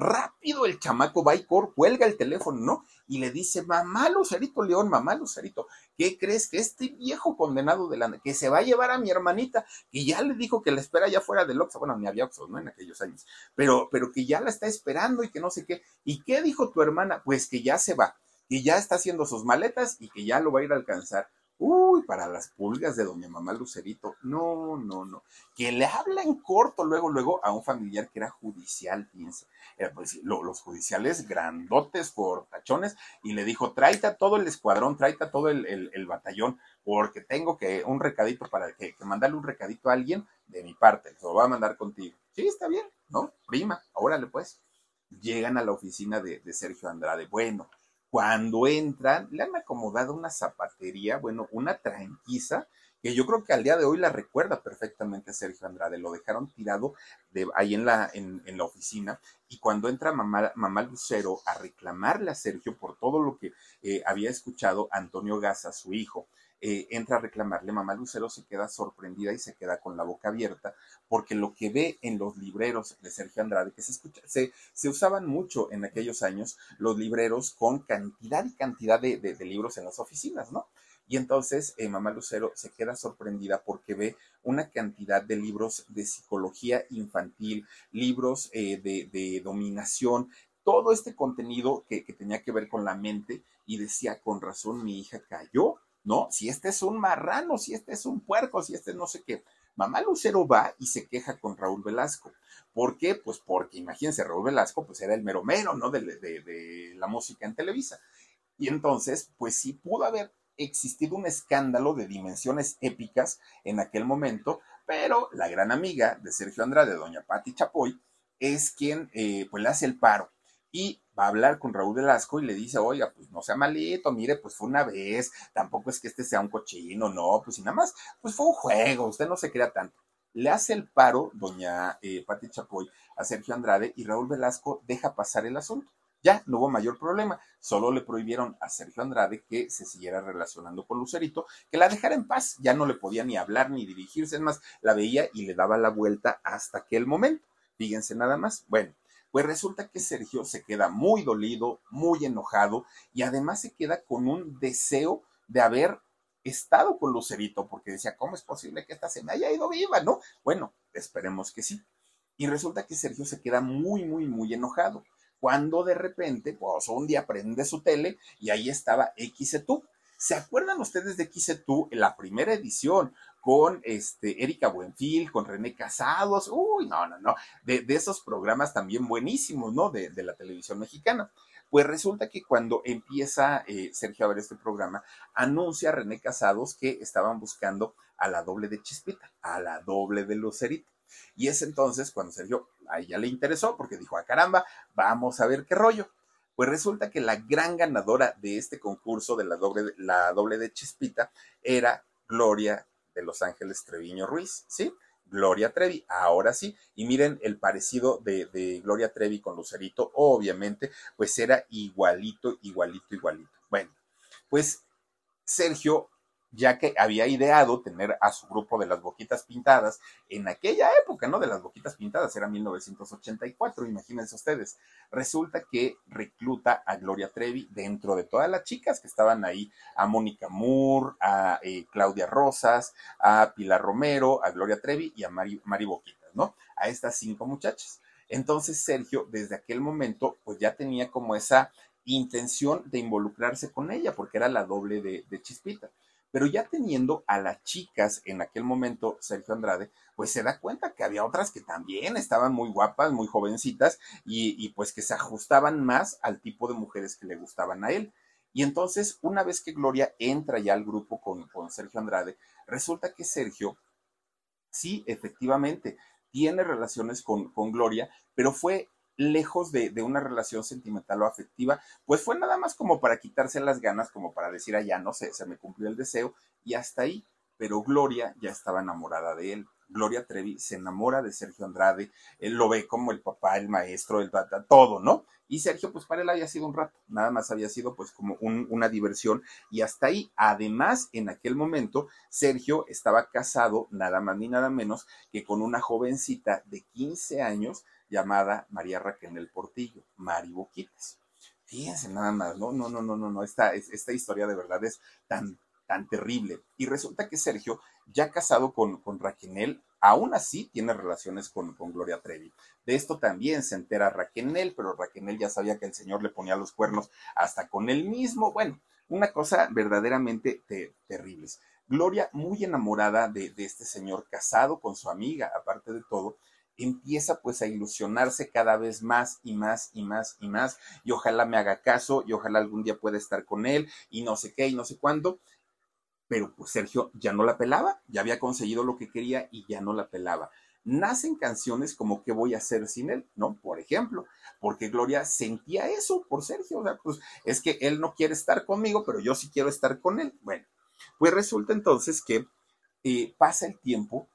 S1: Rápido el chamaco va y cuelga el teléfono, ¿no? Y le dice, mamá Lucerito León, mamá Lucerito, ¿qué crees que este viejo condenado de la que se va a llevar a mi hermanita, que ya le dijo que la espera allá fuera del Oxxo, bueno, ni había Oxxo, ¿no? En aquellos años, pero, pero que ya la está esperando y que no sé qué. ¿Y qué dijo tu hermana? Pues que ya se va, que ya está haciendo sus maletas y que ya lo va a ir a alcanzar. Uy, para las pulgas de doña mamá Lucerito. No, no, no. Que le habla en corto luego, luego a un familiar que era judicial, piensa. Eh, pues, los judiciales grandotes, tachones, y le dijo, tráete todo el escuadrón, tráete todo el, batallón, porque tengo que un recadito para que, mandarle un recadito a alguien de mi parte. Lo va a mandar contigo. Sí, está bien, ¿no? Prima, órale pues. Llegan a la oficina de Sergio Andrade. Bueno, cuando entran, le han acomodado una zapatería, bueno, una tranquiza, que yo creo que al día de hoy la recuerda perfectamente Sergio Andrade. Lo dejaron tirado de, ahí en la, en, la oficina y cuando entra mamá, mamá, Lucero a reclamarle a Sergio por todo lo que eh, había escuchado Antonio Gaza, su hijo, eh, entra a reclamarle, mamá Lucero se queda sorprendida y se queda con la boca abierta, porque lo que ve en los libreros de Sergio Andrade, que se escucha, se, se usaban mucho en aquellos años los libreros con cantidad y cantidad de, libros en las oficinas, ¿no? Y entonces eh, mamá Lucero se queda sorprendida porque ve una cantidad de libros de psicología infantil, libros eh, de, de, dominación, todo este contenido que, que tenía que ver con la mente y decía, con razón mi hija cayó ¿no? Si este es un marrano, si este es un puerco, si este no sé qué. Mamá Lucero va y se queja con Raúl Velasco. ¿Por qué? Pues porque imagínense, Raúl Velasco pues era el mero mero, ¿no? De, la música en Televisa. Y entonces, pues sí pudo haber existido un escándalo de dimensiones épicas en aquel momento, pero la gran amiga de Sergio Andrade, doña Patti Chapoy, es quien eh, pues le hace el paro y va a hablar con Raúl Velasco y le dice, oiga, pues no sea malito, mire, pues fue una vez, tampoco es que este sea un cochino, no, pues y nada más, pues fue un juego, usted no se crea tanto. Le hace el paro doña eh, Pati Chapoy a Sergio Andrade y Raúl Velasco deja pasar el asunto. Ya, no hubo mayor problema, solo le prohibieron a Sergio Andrade que se siguiera relacionando con Lucerito, que la dejara en paz, ya no le podía ni hablar ni dirigirse, es más, la veía y le daba la vuelta hasta aquel momento. Fíjense nada más. Bueno, pues resulta que Sergio se queda muy dolido, muy enojado y además se queda con un deseo de haber estado con Lucerito, porque decía, ¿cómo es posible que esta se me haya ido viva, no? Bueno, esperemos que sí. Y resulta que Sergio se queda muy, muy, muy enojado. Cuando de repente, pues un día prende su tele y ahí estaba XETU. ¿Se acuerdan ustedes de XETU en la primera edición? Con este, Erika Buenfil, con René Casados, uy, no, no, no, de, esos programas también buenísimos, ¿no? De, la televisión mexicana. Pues resulta que cuando empieza eh, Sergio a ver este programa, anuncia a René Casados que estaban buscando a la doble de Chispita, a la doble de Lucerito. Y es entonces cuando Sergio a ella le interesó porque dijo, a ah, caramba, vamos a ver qué rollo. Pues resulta que la gran ganadora de este concurso de la doble, la doble de Chispita era Gloria Los Ángeles Treviño Ruiz, ¿sí? Gloria Trevi, ahora sí, y miren el parecido de, de, Gloria Trevi con Lucerito, obviamente, pues era igualito, igualito, igualito. Bueno, pues Sergio ya que había ideado tener a su grupo de las boquitas pintadas en aquella época, ¿no? De las boquitas pintadas, era 1984, imagínense ustedes. Resulta que recluta a Gloria Trevi dentro de todas las chicas que estaban ahí, a Mónica Moore, a eh, Claudia Rosas, a Pilar Romero, a Gloria Trevi y a Mari, Boquitas, ¿no? A estas cinco muchachas. Entonces Sergio, desde aquel momento, pues ya tenía como esa intención de involucrarse con ella, porque era la doble de Chispita. Pero ya teniendo a las chicas en aquel momento, Sergio Andrade, pues se da cuenta que había otras que también estaban muy guapas, muy jovencitas y, pues que se ajustaban más al tipo de mujeres que le gustaban a él. Y entonces, una vez que Gloria entra ya al grupo con, con Sergio Andrade, resulta que Sergio, sí, efectivamente, tiene relaciones con, con Gloria, pero fue lejos de, una relación sentimental o afectiva, pues fue nada más como para quitarse las ganas, como para decir, allá no sé, se me cumplió el deseo y hasta ahí. Pero Gloria ya estaba enamorada de él. Gloria Trevi se enamora de Sergio Andrade, él lo ve como el papá, el maestro, el todo, ¿no? Y Sergio, pues para él había sido un rato, nada más había sido pues como una diversión y hasta ahí. Además, en aquel momento, Sergio estaba casado nada más ni nada menos que con una jovencita de 15 años llamada María Raquel Portillo, Mari Boquitas. Fíjense nada más, ¿no? No, no, no, no, no, esta, esta historia de verdad es tan, tan terrible. Y resulta que Sergio, ya casado con, con Raquel, aún así tiene relaciones con, con, Gloria Trevi. De esto también se entera Raquel, pero Raquel ya sabía que el señor le ponía los cuernos hasta con él mismo. Bueno, una cosa verdaderamente terrible. Gloria, muy enamorada de, de este señor casado con su amiga, aparte de todo, empieza pues a ilusionarse cada vez más y más y más y más y ojalá me haga caso y ojalá algún día pueda estar con él y no sé qué y no sé cuándo pero pues Sergio ya no la pelaba, ya había conseguido lo que quería y ya no la pelaba. Nacen canciones como ¿Qué voy a hacer sin él? ¿No? Por ejemplo, porque Gloria sentía eso por Sergio, o sea, pues es que él no quiere estar conmigo, pero yo sí quiero estar con él. Bueno, pues resulta entonces que eh, pasa el tiempo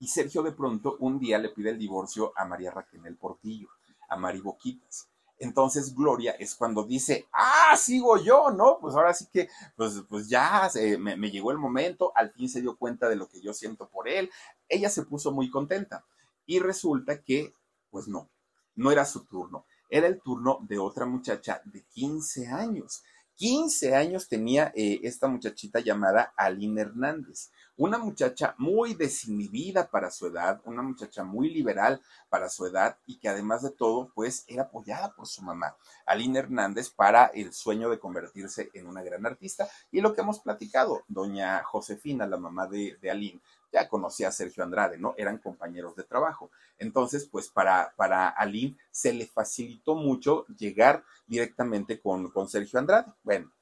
S1: y Sergio de pronto un día le pide el divorcio a María Raquel Portillo, a Mari Boquitas. Entonces Gloria es cuando dice, ah, sigo yo, ¿no? Pues ahora sí que, pues, pues ya me, me llegó el momento, al fin se dio cuenta de lo que yo siento por él. Ella se puso muy contenta y resulta que, pues no, no era su turno, era el turno de otra muchacha de 15 años. 15 años tenía eh, esta muchachita llamada Aline Hernández, una muchacha muy desinhibida para su edad, una muchacha muy liberal para su edad y que además de todo, pues era apoyada por su mamá, Aline Hernández, para el sueño de convertirse en una gran artista. Y lo que hemos platicado, doña Josefina, la mamá de, de Aline, ya conocía a Sergio Andrade, ¿no? Eran compañeros de trabajo. Entonces, pues para, para Aline se le facilitó mucho llegar directamente con, con Sergio Andrade. Bueno,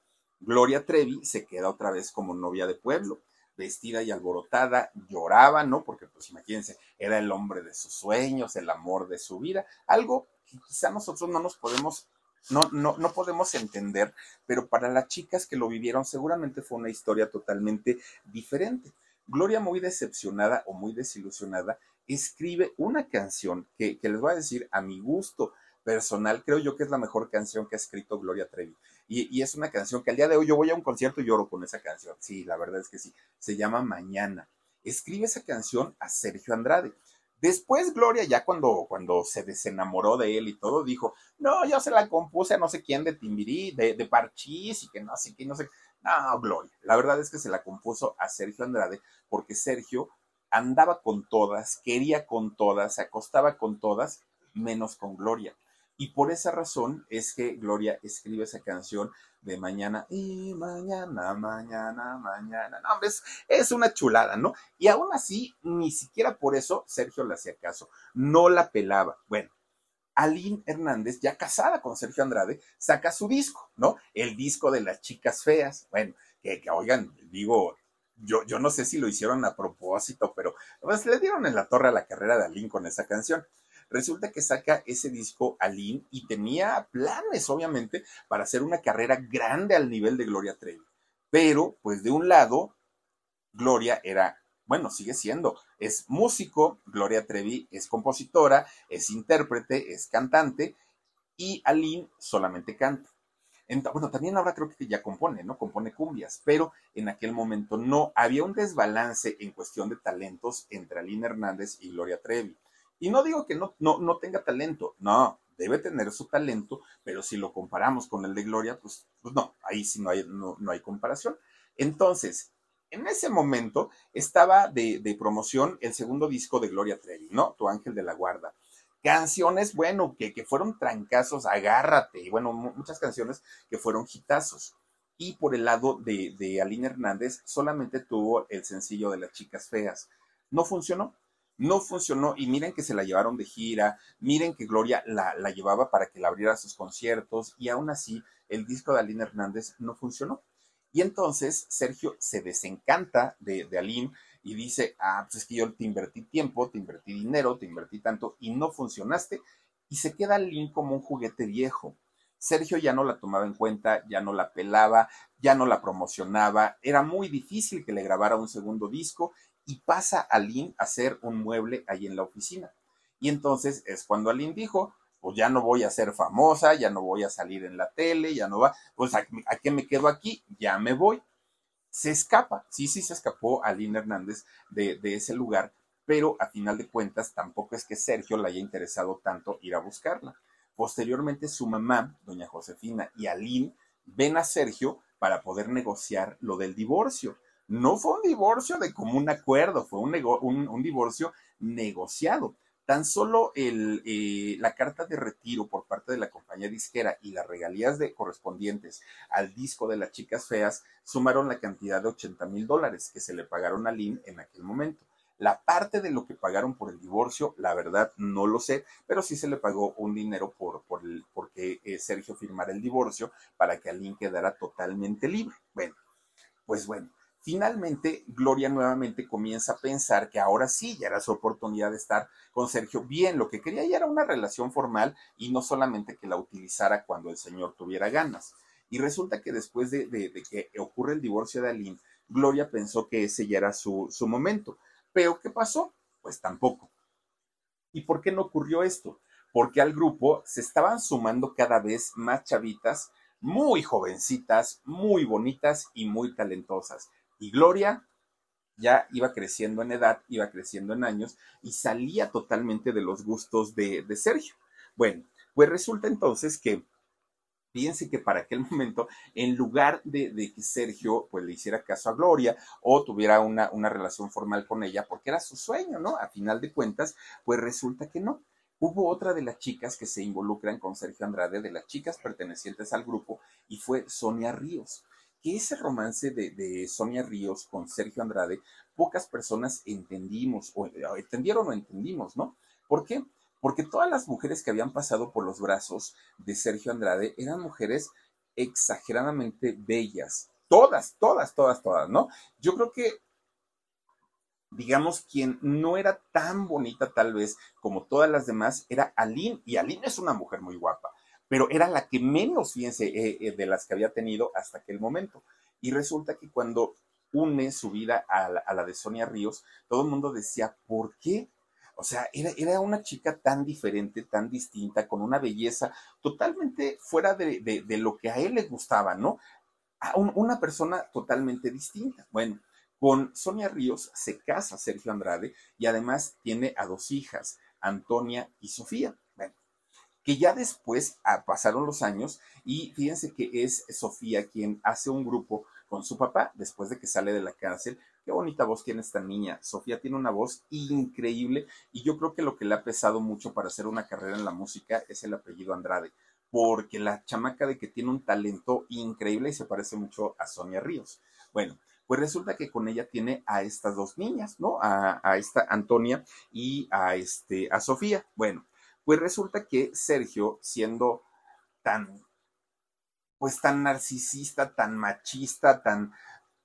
S1: Gloria Trevi se queda otra vez como novia de pueblo, vestida y alborotada, lloraba, ¿no? Porque, pues imagínense, era el hombre de sus sueños, el amor de su vida, algo que quizá nosotros no nos podemos no, no, no podemos entender, pero para las chicas que lo vivieron seguramente fue una historia totalmente diferente. Gloria, muy decepcionada o muy desilusionada, escribe una canción que, les voy a decir a mi gusto personal, creo yo que es la mejor canción que ha escrito Gloria Trevi. Y, es una canción que al día de hoy yo voy a un concierto y lloro con esa canción. Sí, la verdad es que sí. Se llama Mañana. Escribe esa canción a Sergio Andrade. Después Gloria, ya cuando, cuando se desenamoró de él y todo, dijo, no, yo se la compuse a no sé quién de Timbirí, de, de Parchís y que no sé qué, no sé. No, Gloria. La verdad es que se la compuso a Sergio Andrade porque Sergio andaba con todas, quería con todas, se acostaba con todas, menos con Gloria. Y por esa razón es que Gloria escribe esa canción de mañana y mañana, mañana, mañana. No, es, es una chulada, ¿no? Y aún así, ni siquiera por eso Sergio le hacía caso, no la pelaba. Bueno, Aline Hernández, ya casada con Sergio Andrade, saca su disco, ¿no? El disco de las chicas feas. Bueno, que, oigan, digo, yo, yo no sé si lo hicieron a propósito, pero pues le dieron en la torre a la carrera de Aline con esa canción. Resulta que saca ese disco Aline y tenía planes, obviamente, para hacer una carrera grande al nivel de Gloria Trevi. Pero, pues de un lado, Gloria era bueno, sigue siendo, es músico, Gloria Trevi es compositora, es intérprete, es cantante y Aline solamente canta. bueno, también ahora creo que ya compone, ¿no? Compone cumbias, pero en aquel momento no, había un desbalance en cuestión de talentos entre Aline Hernández y Gloria Trevi. Y no digo que no, no, no tenga talento, no, debe tener su talento, pero si lo comparamos con el de Gloria, pues, pues no, ahí sí no hay, no, no hay comparación. Entonces, en ese momento estaba de, promoción el segundo disco de Gloria Trevi, ¿no? Tu Ángel de la Guarda. Canciones, bueno, que, que fueron trancazos, agárrate, y bueno, muchas canciones que fueron hitazos. Y por el lado de, de Aline Hernández, solamente tuvo el sencillo de las chicas feas. No funcionó, no funcionó y miren que se la llevaron de gira, miren que Gloria la, la, llevaba para que la abriera sus conciertos y aún así el disco de Aline Hernández no funcionó. Y entonces Sergio se desencanta de, de Aline y dice, ah, pues es que yo te invertí tiempo, te invertí dinero, te invertí tanto y no funcionaste. y se queda Lynn como un juguete viejo. Sergio ya no la tomaba en cuenta, ya no la pelaba, ya no la promocionaba, era muy difícil que le grabara un segundo disco y pasa a Lynn a hacer un mueble ahí en la oficina. Y entonces es cuando Aline dijo, pues ya no voy a ser famosa, ya no voy a salir en la tele, ya no va, pues a, qué me quedo aquí, ya me voy. Se escapa, sí, sí se escapó Aline Hernández de, ese lugar, pero a final de cuentas tampoco es que Sergio le haya interesado tanto ir a buscarla. Posteriormente su mamá, doña Josefina y Aline, ven a Sergio para poder negociar lo del divorcio. No fue un divorcio de común acuerdo, fue un divorcio negociado. Tan solo el, eh, la carta de retiro por parte de la compañía disquera y las regalías de, correspondientes al disco de las chicas feas sumaron la cantidad de 80 mil dólares que se le pagaron a Lynn en aquel momento. La parte de lo que pagaron por el divorcio, la verdad no lo sé, pero sí se le pagó un dinero por, por el, porque eh, Sergio firmara el divorcio para que Lynn quedara totalmente libre. Bueno, pues bueno, Finalmente, Gloria nuevamente comienza a pensar que ahora sí ya era su oportunidad de estar con Sergio. Bien, lo que quería ya era una relación formal y no solamente que la utilizara cuando el señor tuviera ganas. Y resulta que después de, que ocurre el divorcio de Aline, Gloria pensó que ese ya era su, su momento. Pero, ¿qué pasó? Pues tampoco. ¿Y por qué no ocurrió esto? Porque al grupo se estaban sumando cada vez más chavitas muy jovencitas, muy bonitas y muy talentosas. Y Gloria ya iba creciendo en edad, iba creciendo en años y salía totalmente de los gustos de, Sergio. Bueno, pues resulta entonces que Fíjense que para aquel momento, en lugar de, que Sergio pues le hiciera caso a Gloria o tuviera una, una, relación formal con ella, porque era su sueño, ¿no? A final de cuentas, pues resulta que no. Hubo otra de las chicas que se involucran con Sergio Andrade, de las chicas pertenecientes al grupo, y fue Sonia Ríos que ese romance de, Sonia Ríos con Sergio Andrade, pocas personas entendimos, o entendieron o entendimos, ¿no? ¿Por qué? Porque todas las mujeres que habían pasado por los brazos de Sergio Andrade eran mujeres exageradamente bellas. Todas, todas, todas, todas, ¿no? Yo creo que digamos, quien no era tan bonita tal vez como todas las demás era Aline, y Aline es una mujer muy guapa pero era la que menos, fíjense, eh, eh, de las que había tenido hasta aquel momento. Y resulta que cuando une su vida a la, de Sonia Ríos, todo el mundo decía, ¿por qué? O sea, era, era, una chica tan diferente, tan distinta, con una belleza totalmente fuera de, lo que a él le gustaba, ¿no? una persona totalmente distinta. Bueno, con Sonia Ríos se casa Sergio Andrade y además tiene a dos hijas, Antonia y Sofía que ya después ah, pasaron los años y fíjense que es Sofía quien hace un grupo con su papá después de que sale de la cárcel. Qué bonita voz tiene esta niña. Sofía tiene una voz increíble y yo creo que lo que le ha pesado mucho para hacer una carrera en la música es el apellido Andrade, porque la chamaca de que tiene un talento increíble y se parece mucho a Sonia Ríos. Bueno, pues resulta que con ella tiene a estas dos niñas, ¿no? A, a esta Antonia y a, este, a Sofía. Bueno, pues resulta que Sergio, siendo tan, pues tan narcisista, tan machista, tan,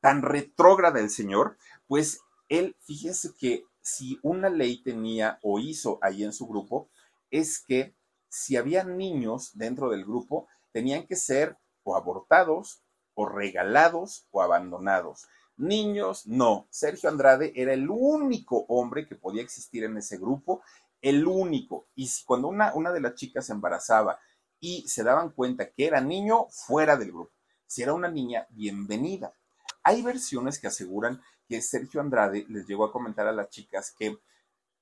S1: tan retrógrada el señor, pues él, fíjese que si una ley tenía o hizo ahí en su grupo, es que si había niños dentro del grupo, tenían que ser o abortados, o regalados, o abandonados. Niños, no. Sergio Andrade era el único hombre que podía existir en ese grupo el único. Y si cuando una, una de las chicas se embarazaba y se daban cuenta que era niño, fuera del grupo. Si era una niña, bienvenida. Hay versiones que aseguran que Sergio Andrade les llegó a comentar a las chicas que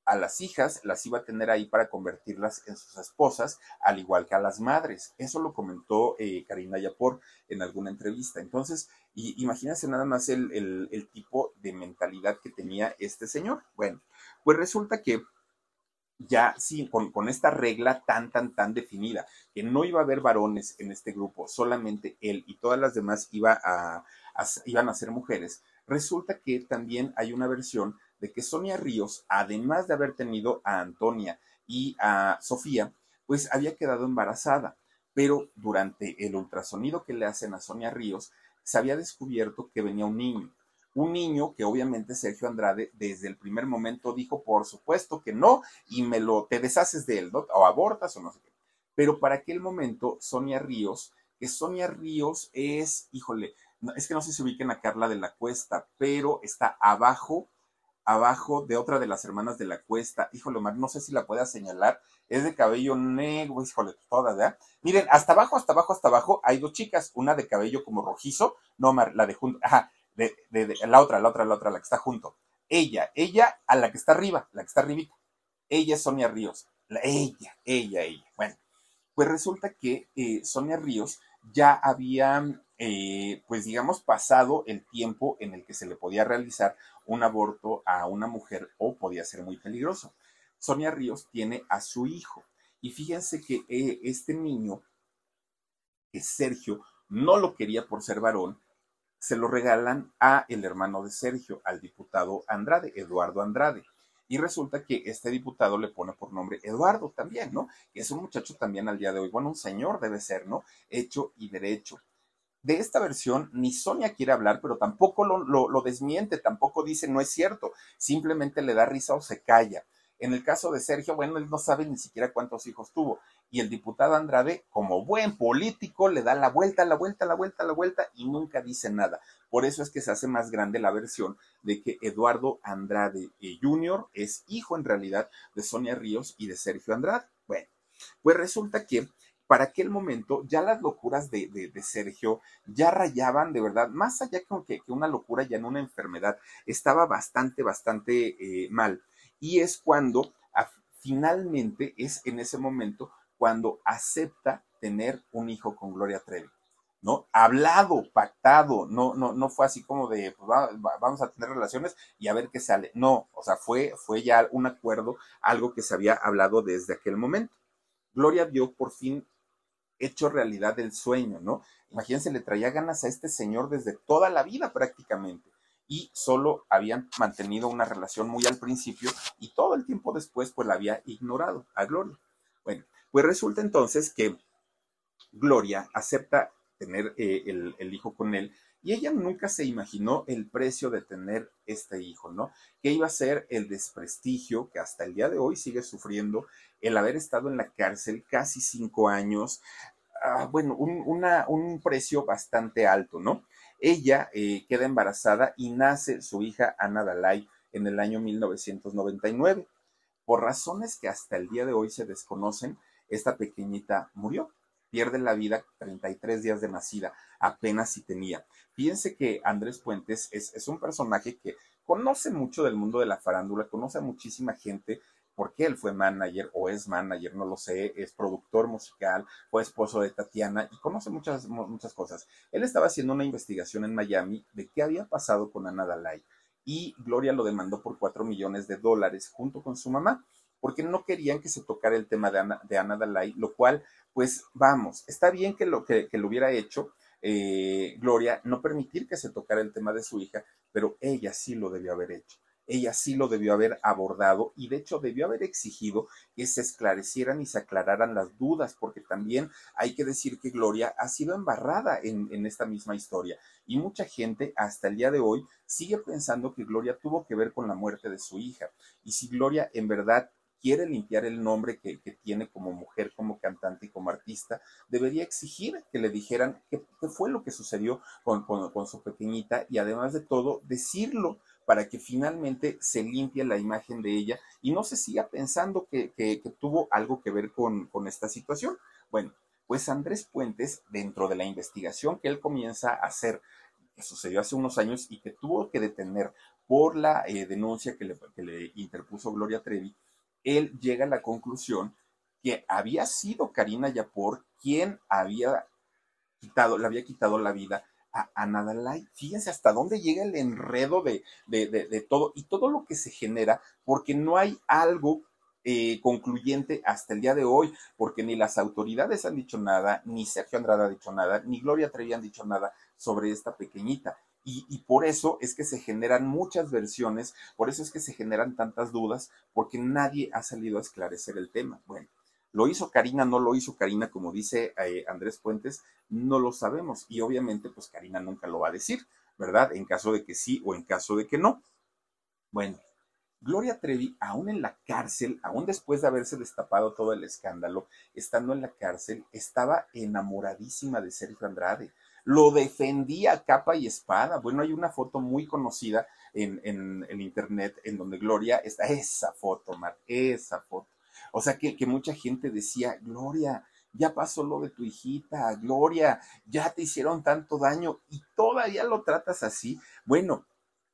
S1: a las hijas las iba a tener ahí para convertirlas en sus esposas, al igual que a las madres. Eso lo comentó eh, Karina Yapor en alguna entrevista. Entonces, imagínense nada más el, el tipo de mentalidad que tenía este señor. Bueno, pues resulta que ya sí, con, esta regla tan, tan, tan definida, que no iba a haber varones en este grupo, solamente él y todas las demás iba a, iban a ser mujeres, resulta que también hay una versión de que Sonia Ríos, además de haber tenido a Antonia y a Sofía, pues había quedado embarazada, pero durante el ultrasonido que le hacen a Sonia Ríos, se había descubierto que venía un niño. Un niño que obviamente Sergio Andrade desde el primer momento dijo, por supuesto que no, y me lo, te deshaces de él, ¿no? O abortas o no sé qué. Pero para aquel momento, Sonia Ríos, que Sonia Ríos es, híjole, es que no sé si ubiquen a Carla de la Cuesta, pero está abajo, abajo de otra de las hermanas de la Cuesta. Híjole, Omar, no sé si la pueda señalar. Es de cabello negro, híjole, todas, ¿verdad? Miren, hasta abajo, hasta abajo, hasta abajo hay dos chicas, una de cabello como rojizo, no, Omar, la de junto, ajá, la otra, la otra, la otra, la que está junto. Ella, ella a la que está arriba, la que está arribita. Ella es Sonia Ríos. ella, ella, ella. Bueno, pues resulta que eh, Sonia Ríos ya había, eh, pues digamos, pasado el tiempo en el que se le podía realizar un aborto a una mujer o podía ser muy peligroso. Sonia Ríos tiene a su hijo y fíjense que eh, este niño, que Sergio, no lo quería por ser varón, se lo regalan a el hermano de Sergio, al diputado Andrade, Eduardo Andrade. Y resulta que este diputado le pone por nombre Eduardo también, ¿no? Que es un muchacho también al día de hoy, bueno, un señor debe ser, ¿no? Hecho y derecho. De esta versión ni Sonia quiere hablar, pero tampoco lo, lo desmiente, tampoco dice no es cierto, simplemente le da risa o se calla. En el caso de Sergio, bueno, él no sabe ni siquiera cuántos hijos tuvo. Y el diputado Andrade, como buen político, le da la vuelta, la vuelta, la vuelta, la vuelta y nunca dice nada. Por eso es que se hace más grande la versión de que Eduardo Andrade eh, Jr. es hijo en realidad de Sonia Ríos y de Sergio Andrade. Bueno, pues resulta que para aquel momento ya las locuras de, Sergio ya rayaban de verdad, más allá que, que, una locura, ya en una enfermedad, estaba bastante, bastante eh, mal y es cuando finalmente es en ese momento cuando acepta tener un hijo con Gloria Trevi. ¿no? Hablado, pactado, no, no, no fue así como de, pues vamos a tener relaciones y a ver qué sale. No, o sea, fue, fue ya un acuerdo, algo que se había hablado desde aquel momento. Gloria vio por fin hecho realidad el sueño, ¿no? Imagínense, le traía ganas a este señor desde toda la vida prácticamente y solo habían mantenido una relación muy al principio y todo el tiempo después pues la había ignorado a Gloria. Pues resulta entonces que Gloria acepta tener eh, el, hijo con él y ella nunca se imaginó el precio de tener este hijo, ¿no? Que iba a ser el desprestigio que hasta el día de hoy sigue sufriendo, el haber estado en la cárcel casi cinco años, ah, bueno, un, un precio bastante alto, ¿no? Ella eh, queda embarazada y nace su hija Ana Dalai en el año 1999. Por razones que hasta el día de hoy se desconocen, esta pequeñita murió, pierde la vida 33 días de nacida, apenas si tenía. Fíjense que Andrés Puentes es, un personaje que conoce mucho del mundo de la farándula, conoce a muchísima gente porque él fue manager o es manager, no lo sé, es productor musical, fue esposo de Tatiana y conoce muchas, muchas cosas. Él estaba haciendo una investigación en Miami de qué había pasado con Ana Dalai y Gloria lo demandó por cuatro millones de dólares junto con su mamá porque no querían que se tocara el tema de Ana, de Ana Dalai, lo cual, pues vamos, está bien que lo, que, lo hubiera hecho, eh, Gloria, no permitir que se tocara el tema de su hija, pero ella sí lo debió haber hecho ella sí lo debió haber abordado y de hecho debió haber exigido que se esclarecieran y se aclararan las dudas, porque también hay que decir que Gloria ha sido embarrada en, en esta misma historia y mucha gente hasta el día de hoy sigue pensando que Gloria tuvo que ver con la muerte de su hija. Y si Gloria en verdad quiere limpiar el nombre que, tiene como mujer, como cantante y como artista, debería exigir que le dijeran qué, fue lo que sucedió con, su pequeñita y además de todo decirlo para que finalmente se limpie la imagen de ella y no se siga pensando que, tuvo algo que ver con, esta situación. Bueno, pues Andrés Puentes, dentro de la investigación que él comienza a hacer, que sucedió hace unos años y que tuvo que detener por la eh, denuncia que le interpuso Gloria Trevi, él llega a la conclusión que había sido Karina Yapor quien había quitado, le había quitado la vida a, a Fíjense hasta dónde llega el enredo de, de, todo y todo lo que se genera, porque no hay algo eh, concluyente hasta el día de hoy, porque ni las autoridades han dicho nada, ni Sergio Andrade ha dicho nada, ni Gloria Trevi han dicho nada sobre esta pequeñita. Y, por eso es que se generan muchas versiones, por eso es que se generan tantas dudas, porque nadie ha salido a esclarecer el tema. Bueno, ¿Lo hizo Karina? ¿No lo hizo Karina? Como dice eh, Andrés Puentes, no lo sabemos. Y obviamente, pues Karina nunca lo va a decir, ¿verdad? En caso de que sí o en caso de que no. Bueno, Gloria Trevi, aún en la cárcel, aún después de haberse destapado todo el escándalo, estando en la cárcel, estaba enamoradísima de Sergio Andrade. Lo defendía capa y espada. Bueno, hay una foto muy conocida en, en, internet en donde Gloria está, esa foto, Mar, esa foto. O sea que, que mucha gente decía, Gloria, ya pasó lo de tu hijita, Gloria, ya te hicieron tanto daño y todavía lo tratas así. Bueno,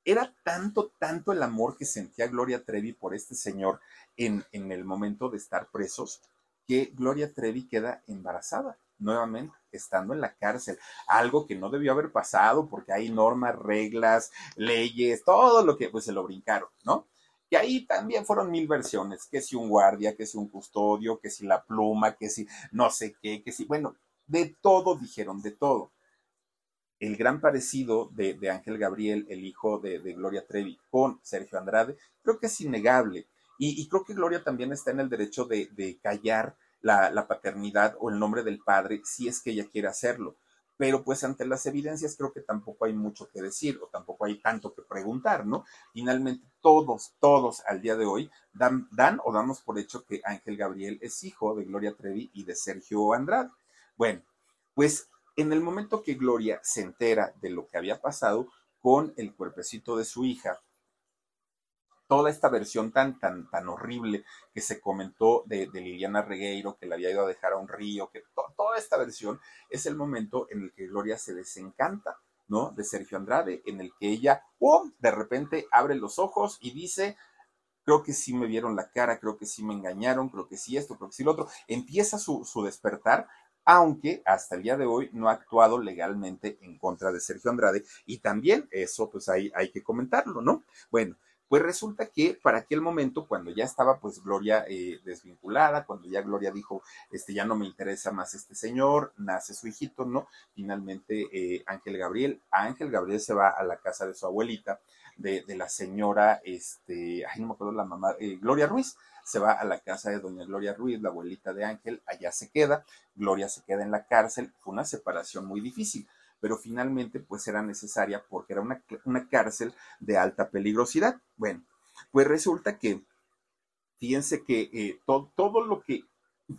S1: era tanto, tanto el amor que sentía Gloria Trevi por este señor en, en el momento de estar presos, que Gloria Trevi queda embarazada nuevamente estando en la cárcel, algo que no debió haber pasado porque hay normas, reglas, leyes, todo lo que pues se lo brincaron, ¿no? Que ahí también fueron mil versiones, que si un guardia, que si un custodio, que si la pluma, que si no sé qué, que si, bueno, de todo dijeron, de todo el gran parecido de, Ángel Gabriel, el hijo de, Gloria Trevi, con Sergio Andrade, creo que es innegable. Y, creo que Gloria también está en el derecho de, callar la, paternidad o el nombre del padre si es que ella quiere hacerlo. Pero pues ante las evidencias creo que tampoco hay mucho que decir o tampoco hay tanto que preguntar, ¿no? Finalmente todos, todos al día de hoy dan, dan o damos por hecho que Ángel Gabriel es hijo de Gloria Trevi y de Sergio Andrade. Bueno, pues en el momento que Gloria se entera de lo que había pasado con el cuerpecito de su hija, toda esta versión tan, tan, tan horrible que se comentó de, Liliana Regueiro, que la había ido a dejar a un río, que toda esta versión es el momento en el que Gloria se desencanta, ¿no? De Sergio Andrade, en el que ella, ¡pum!, de repente abre los ojos y dice, creo que sí me vieron la cara, creo que sí me engañaron, creo que sí esto, creo que sí lo otro. Empieza su, su despertar aunque hasta el día de hoy no ha actuado legalmente en contra de Sergio Andrade y también eso pues hay, hay que comentarlo, ¿no? Bueno, pues resulta que para aquel momento, cuando ya estaba pues Gloria eh, desvinculada, cuando ya Gloria dijo, este ya no me interesa más este señor, nace su hijito, ¿no? Finalmente eh, Ángel Gabriel, Ángel Gabriel se va a la casa de su abuelita, de, de la señora, este, ay no me acuerdo la mamá, eh, Gloria Ruiz, se va a la casa de doña Gloria Ruiz, la abuelita de Ángel, allá se queda, Gloria se queda en la cárcel, fue una separación muy difícil, pero finalmente pues era necesaria porque era una, cárcel de alta peligrosidad. Bueno, pues resulta que, fíjense que eh, todo lo que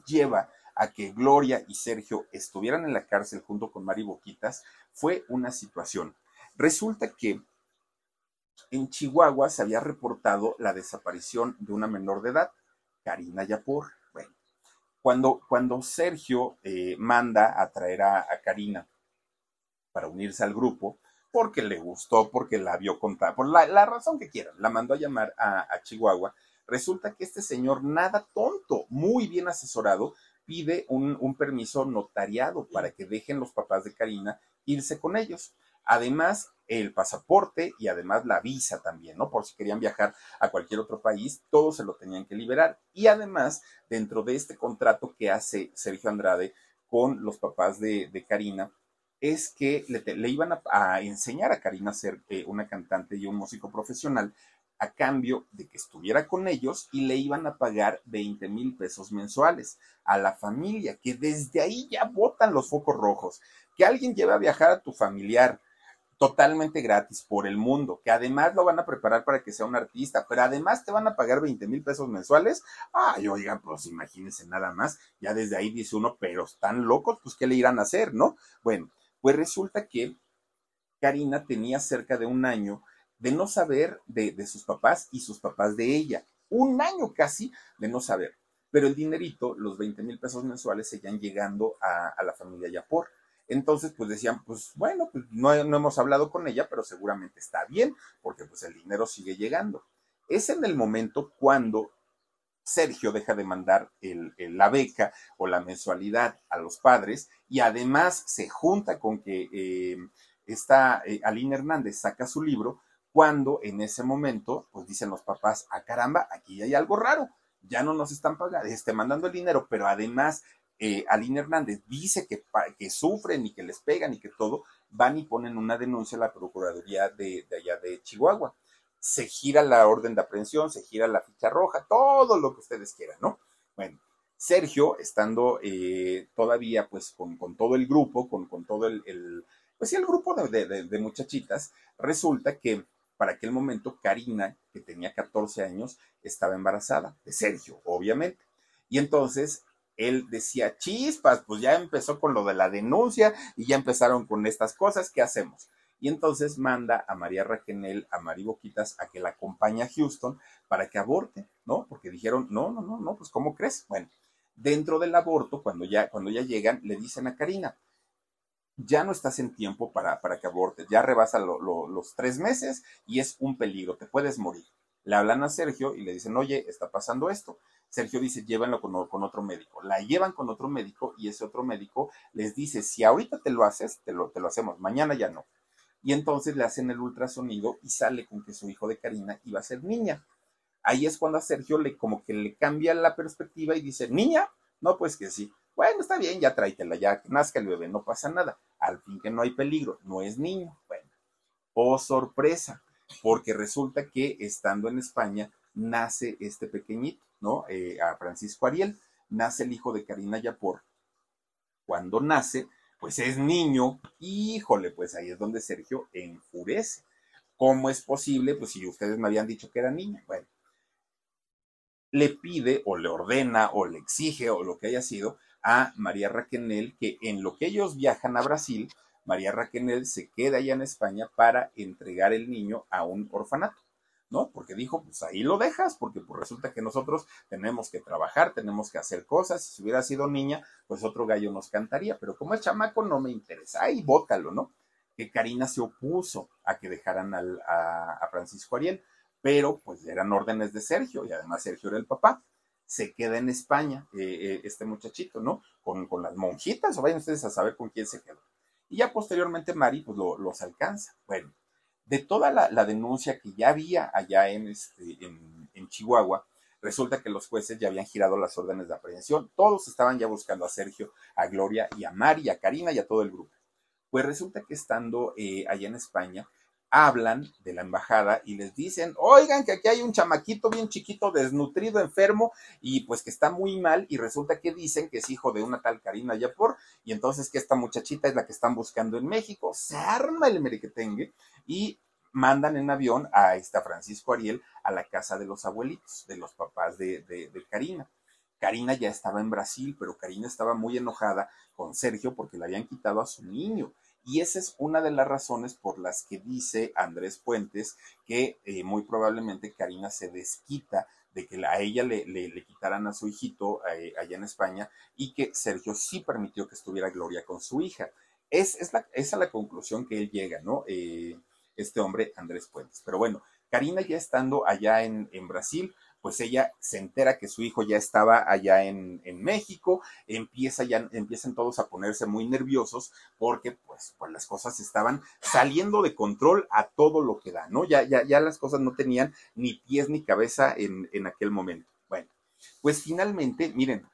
S1: lleva a que Gloria y Sergio estuvieran en la cárcel junto con Mari Boquitas fue una situación. Resulta que en Chihuahua se había reportado la desaparición de una menor de edad, Karina Yapur. Bueno, cuando, cuando Sergio eh, manda a traer a, Karina para unirse al grupo, porque le gustó, porque la vio contar, por la, razón que quieran, la mandó a llamar a, Chihuahua, resulta que este señor, nada tonto, muy bien asesorado, pide un, un, permiso notariado para que dejen los papás de Karina irse con ellos. Además, el pasaporte y además la visa también, ¿no? Por si querían viajar a cualquier otro país, todo se lo tenían que liberar. Y además, dentro de este contrato que hace Sergio Andrade con los papás de, Karina, es que le, iban a, enseñar a Karina a ser eh, una cantante y un músico profesional a cambio de que estuviera con ellos y le iban a pagar 20 mil pesos mensuales a la familia, que desde ahí ya botan los focos rojos. Que alguien lleve a viajar a tu familiar totalmente gratis por el mundo, que además lo van a preparar para que sea un artista, pero además te van a pagar 20 mil pesos mensuales. Ay, oigan, pues imagínense nada más, ya desde ahí dice uno, pero están locos, pues ¿qué le irán a hacer, no? Bueno, pues resulta que Karina tenía cerca de un año de no saber de, sus papás y sus papás de ella. Un año casi de no saber. Pero el dinerito, los 20 mil pesos mensuales, seguían llegando a, a la familia Yapor. Entonces, pues decían, pues bueno, pues no, hemos hablado con ella, pero seguramente está bien, porque pues el dinero sigue llegando. Es en el momento cuando Sergio deja de mandar la beca o la mensualidad a los padres y además se junta con que eh, esta eh, Aline Hernández saca su libro cuando en ese momento pues dicen los papás, ah caramba, aquí hay algo raro, ya no nos están pagando, este, mandando el dinero, pero además eh, Aline Hernández dice que, que, sufren y que les pegan y que todo, van y ponen una denuncia a la Procuraduría de, allá de Chihuahua. Se gira la orden de aprehensión, se gira la ficha roja, todo lo que ustedes quieran, ¿no? Bueno, Sergio, estando eh, todavía pues con, todo el grupo, con, todo el, pues sí, el grupo de, muchachitas, resulta que para aquel momento Karina, que tenía 14 años, estaba embarazada de Sergio, obviamente. Y entonces él decía, chispas, pues ya empezó con lo de la denuncia y ya empezaron con estas cosas, ¿qué hacemos? Y entonces manda a María Raquenel, a Mari Boquitas, a que la acompañe a Houston para que aborte, ¿no? Porque dijeron, no, no, no, no, pues ¿cómo crees? Bueno, dentro del aborto, cuando ya, cuando ya llegan, le dicen a Karina, ya no estás en tiempo para, para que abortes, ya rebasa los tres meses y es un peligro, te puedes morir. Le hablan a Sergio y le dicen, oye, está pasando esto. Sergio dice, llévanlo con, con, otro médico. La llevan con otro médico y ese otro médico les dice, si ahorita te lo haces, lo, te lo hacemos, mañana ya no. Y entonces le hacen el ultrasonido y sale con que su hijo de Karina iba a ser niña. Ahí es cuando a Sergio le como que le cambia la perspectiva y dice, niña, no, pues que sí. Bueno, está bien, ya tráetela, ya nazca el bebé, no pasa nada. Al fin que no hay peligro, no es niño. Bueno, oh sorpresa, porque resulta que estando en España nace este pequeñito, ¿no? Eh, a Francisco Ariel, nace el hijo de Karina Yapor. Cuando nace, pues es niño, híjole, pues ahí es donde Sergio enfurece. ¿Cómo es posible? Pues si ustedes me habían dicho que era niño, bueno, le pide o le ordena o le exige o lo que haya sido a María Raquenel que en lo que ellos viajan a Brasil, María Raquenel se queda allá en España para entregar el niño a un orfanato. ¿No? Porque dijo, pues ahí lo dejas, porque pues resulta que nosotros tenemos que trabajar, tenemos que hacer cosas, si hubiera sido niña, pues otro gallo nos cantaría, pero como es chamaco no me interesa, ahí bótalo, ¿no? Que Karina se opuso a que dejaran a, Francisco Ariel, pero pues eran órdenes de Sergio y además Sergio era el papá. Se queda en España eh, eh, este muchachito, ¿no? Con, con, las monjitas, o vayan ustedes a saber con quién se quedó. Y ya posteriormente Mari pues los alcanza. Bueno, de toda la, denuncia que ya había allá en, este, en, Chihuahua, resulta que los jueces ya habían girado las órdenes de aprehensión. Todos estaban ya buscando a Sergio, a Gloria y a Mari, a Karina y a todo el grupo. Pues resulta que estando eh, allá en España, hablan de la embajada y les dicen, oigan que aquí hay un chamaquito bien chiquito, desnutrido, enfermo, y pues que está muy mal, y resulta que dicen que es hijo de una tal Karina Yapor, y entonces que esta muchachita es la que están buscando en México, se arma el merequetengue, y mandan en avión a esta Francisco Ariel a la casa de los abuelitos, de los papás de, de, Karina. Karina ya estaba en Brasil, pero Karina estaba muy enojada con Sergio porque le habían quitado a su niño y esa es una de las razones por las que dice Andrés Puentes que eh, muy probablemente Karina se desquita de que a ella le, le, quitaran a su hijito eh, allá en España y que Sergio sí permitió que estuviera Gloria con su hija. Es, es la, esa es la conclusión que él llega, ¿no? Eh, este hombre, Andrés Puentes. Pero bueno, Karina ya estando allá en, en Brasil, pues ella se entera que su hijo ya estaba allá en, México, empieza ya, empiezan todos a ponerse muy nerviosos porque pues, pues las cosas estaban saliendo de control a todo lo que da, ¿no? Ya, ya, ya las cosas no tenían ni pies ni cabeza en, en aquel momento. Bueno, pues finalmente, miren,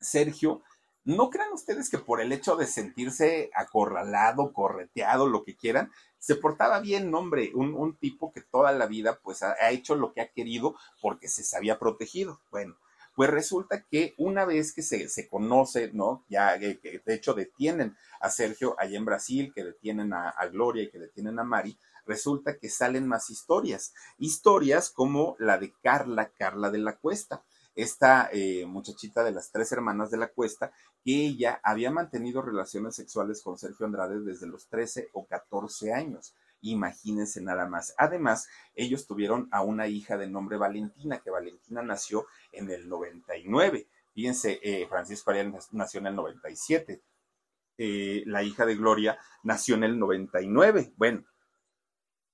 S1: Sergio no crean ustedes que por el hecho de sentirse acorralado, correteado, lo que quieran, se portaba bien, hombre, un, tipo que toda la vida pues ha, hecho lo que ha querido porque se sabía protegido. Bueno, pues resulta que una vez que se, se conoce, ¿no? Ya eh, que de hecho detienen a Sergio allá en Brasil, que detienen a, a Gloria y que detienen a Mari, resulta que salen más historias. Historias como la de Carla, Carla de la Cuesta esta eh, muchachita de las tres hermanas de la cuesta, que ella había mantenido relaciones sexuales con Sergio Andrade desde los 13 o 14 años. Imagínense nada más. Además, ellos tuvieron a una hija de nombre Valentina, que Valentina nació en el 99. Fíjense, eh, Francisco Ariel nació en el 97. Eh, la hija de Gloria nació en el 99. Bueno,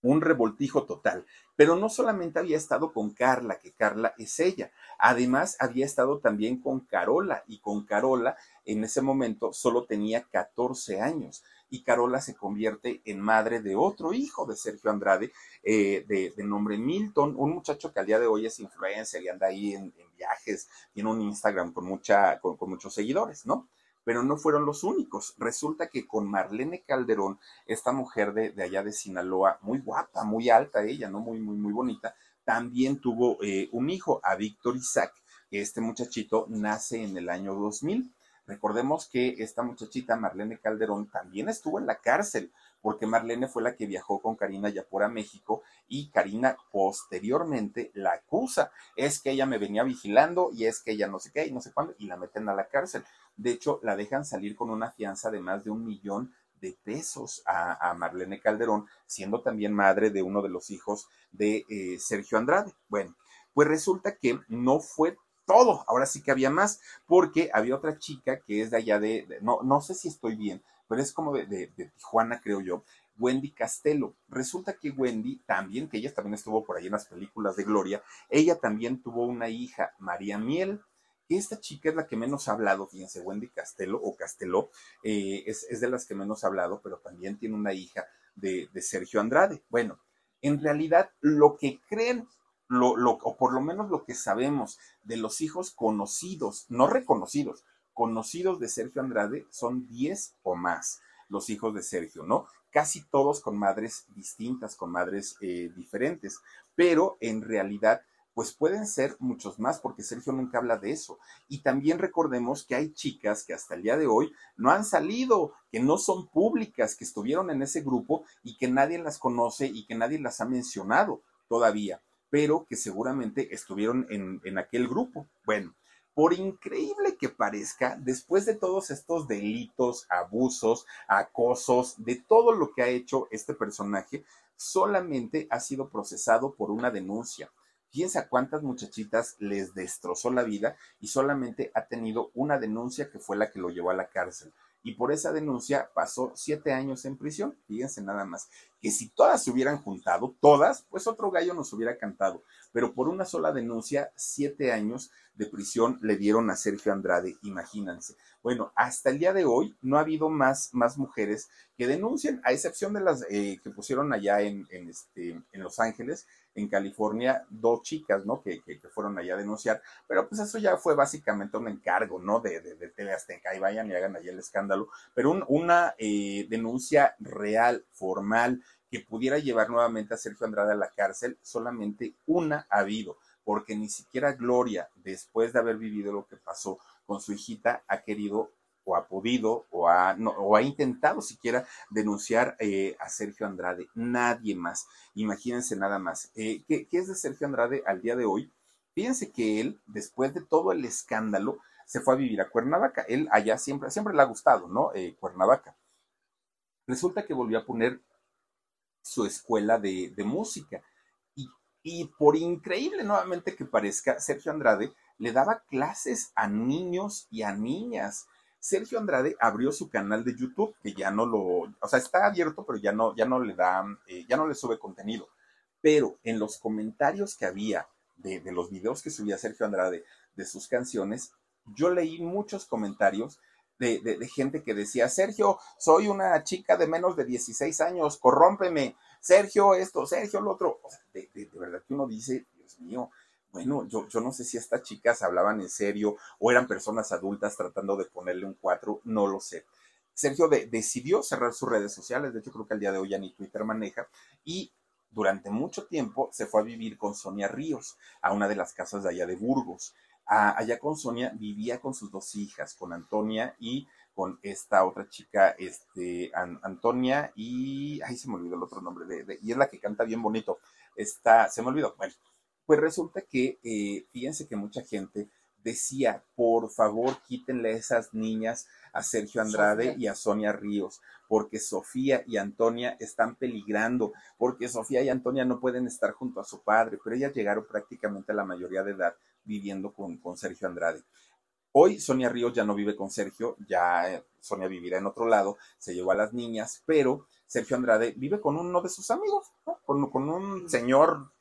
S1: un revoltijo total. Pero no solamente había estado con Carla, que Carla es ella, además había estado también con Carola y con Carola en ese momento solo tenía 14 años y Carola se convierte en madre de otro hijo de Sergio Andrade eh, de, nombre Milton, un muchacho que al día de hoy es influencer y anda ahí en, viajes, tiene un Instagram con, mucha, con muchos seguidores, ¿no? Pero no fueron los únicos. Resulta que con Marlene Calderón, esta mujer de, allá de Sinaloa, muy guapa, muy alta ella, ¿no? Muy, muy, muy bonita, también tuvo eh, un hijo, a Víctor Isaac, este muchachito nace en el año 2000. Recordemos que esta muchachita, Marlene Calderón, también estuvo en la cárcel, porque Marlene fue la que viajó con Karina Yapor a México y Karina posteriormente la acusa. Es que ella me venía vigilando y es que ella no sé qué y no sé cuándo, y la meten a la cárcel. De hecho, la dejan salir con una fianza de más de un millón de pesos a, Marlene Calderón, siendo también madre de uno de los hijos de eh, Sergio Andrade. Bueno, pues resulta que no fue todo, ahora sí que había más, porque había otra chica que es de allá de, no, no sé si estoy bien, pero es como de, de, Tijuana, creo yo, Wendy Castelo. Resulta que Wendy también, que ella también estuvo por ahí en las películas de Gloria, ella también tuvo una hija, María Miel. Esta chica es la que menos ha hablado, fíjense, Wendy Castelo o Castelo, eh, es, de las que menos ha hablado, pero también tiene una hija de, de Sergio Andrade. Bueno, en realidad lo que creen o por lo menos lo que sabemos de los hijos conocidos, no reconocidos, conocidos de Sergio Andrade son 10 o más los hijos de Sergio, ¿no? Casi todos con madres distintas, con madres eh, diferentes, pero en realidad pues pueden ser muchos más porque Sergio nunca habla de eso. Y también recordemos que hay chicas que hasta el día de hoy no han salido, que no son públicas, que estuvieron en ese grupo y que nadie las conoce y que nadie las ha mencionado todavía pero que seguramente estuvieron en, aquel grupo. Bueno, por increíble que parezca, después de todos estos delitos, abusos, acosos, de todo lo que ha hecho este personaje, solamente ha sido procesado por una denuncia. Fíjense a cuántas muchachitas les destrozó la vida y solamente ha tenido una denuncia que fue la que lo llevó a la cárcel y por esa denuncia pasó siete años en prisión. Fíjense nada más, que si todas se hubieran juntado, todas, pues otro gallo nos hubiera cantado, pero por una sola denuncia, siete años de prisión le dieron a Sergio Andrade, imagínense. Bueno, hasta el día de hoy no ha habido más, más mujeres que denuncien, a excepción de las eh, que pusieron allá en, en, este, en Los Ángeles, en California, dos chicas, ¿no? Que, que, fueron allá a denunciar, pero pues eso ya fue básicamente un encargo, ¿no? De, de, de y vayan y hagan allá el escándalo, pero una eh, denuncia real, formal, que pudiera llevar nuevamente a Sergio Andrade a la cárcel, solamente una ha habido, porque ni siquiera Gloria, después de haber vivido lo que pasó con su hijita, ha querido o ha podido o ha, o ha intentado siquiera denunciar eh, a Sergio Andrade. Nadie más. Imagínense nada más. Eh, ¿qué, es de Sergio Andrade al día de hoy? Fíjense que él, después de todo el escándalo, se fue a vivir a Cuernavaca. Él allá siempre, siempre le ha gustado, ¿no? Eh, Cuernavaca. Resulta que volvió a poner su escuela de, de música. Y, y por increíble nuevamente que parezca, Sergio Andrade le daba clases a niños y a niñas. Sergio Andrade abrió su canal de YouTube, que ya no lo, o sea, está abierto, pero ya no, ya no le da, eh, ya no le sube contenido. Pero en los comentarios que había de, los videos que subía Sergio Andrade de sus canciones, yo leí muchos comentarios de, gente que decía, Sergio, soy una chica de menos de 16 años, corrómpeme, Sergio esto, Sergio lo otro. De, de, verdad que uno dice, Dios mío, bueno, yo, yo no sé si estas chicas hablaban en serio o eran personas adultas tratando de ponerle un cuatro, no lo sé. Sergio decidió cerrar sus redes sociales, de hecho creo que al día de hoy ya ni Twitter maneja, y durante mucho tiempo se fue a vivir con Sonia Ríos, a una de las casas de allá de Burgos. allá con Sonia vivía con sus dos hijas, con Antonia y con esta otra chica, este, Antonia y, ay, se me olvidó el otro nombre, de, y es la que canta bien bonito, está, se me olvidó, bueno, pues resulta que, eh, fíjense que mucha gente decía, por favor, quítenle a esas niñas a Sergio Andrade y a Sonia Ríos, porque Sofía y Antonia están peligrando, porque Sofía y Antonia no pueden estar junto a su padre, pero ellas llegaron prácticamente a la mayoría de edad viviendo con, con Sergio Andrade. Hoy Sonia Ríos ya no vive con Sergio, ya eh, Sonia vivirá en otro lado, se llevó a las niñas, pero Sergio Andrade vive con uno de sus amigos, con, con, un señor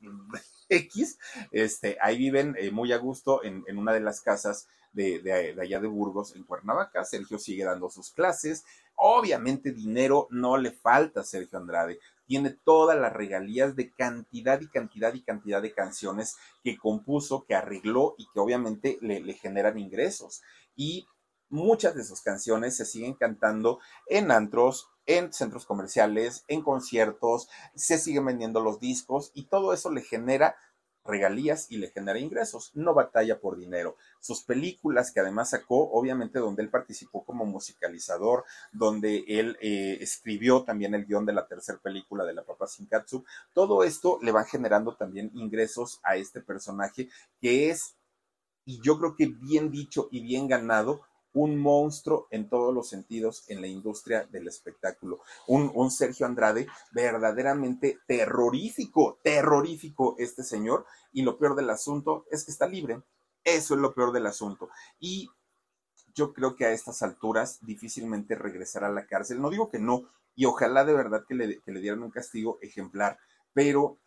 S1: X, este, ahí viven eh, muy a gusto en, una de las casas de, allá de Burgos, en Cuernavaca. Sergio sigue dando sus clases. Obviamente dinero no le falta a Sergio Andrade. Tiene todas las regalías de cantidad y cantidad y cantidad de canciones que compuso, que arregló y que obviamente le generan ingresos. Y muchas de sus canciones se siguen cantando en antros, en centros comerciales, en conciertos, se siguen vendiendo los discos y todo eso le genera regalías y le genera ingresos, no batalla por dinero. Sus películas que además sacó, obviamente donde él participó como musicalizador, donde él eh, escribió también el guion de la tercera película de la Papa Katsu, todo esto le va generando también ingresos a este personaje que es, y yo creo que bien dicho y bien ganado, un monstruo en todos los sentidos en la industria del espectáculo. Un, Sergio Andrade verdaderamente terrorífico, terrorífico este señor. Y lo peor del asunto es que está libre. Eso es lo peor del asunto. Y yo creo que a estas alturas difícilmente regresará a la cárcel. No digo que no, y ojalá de verdad que le, que le dieran un castigo ejemplar, pero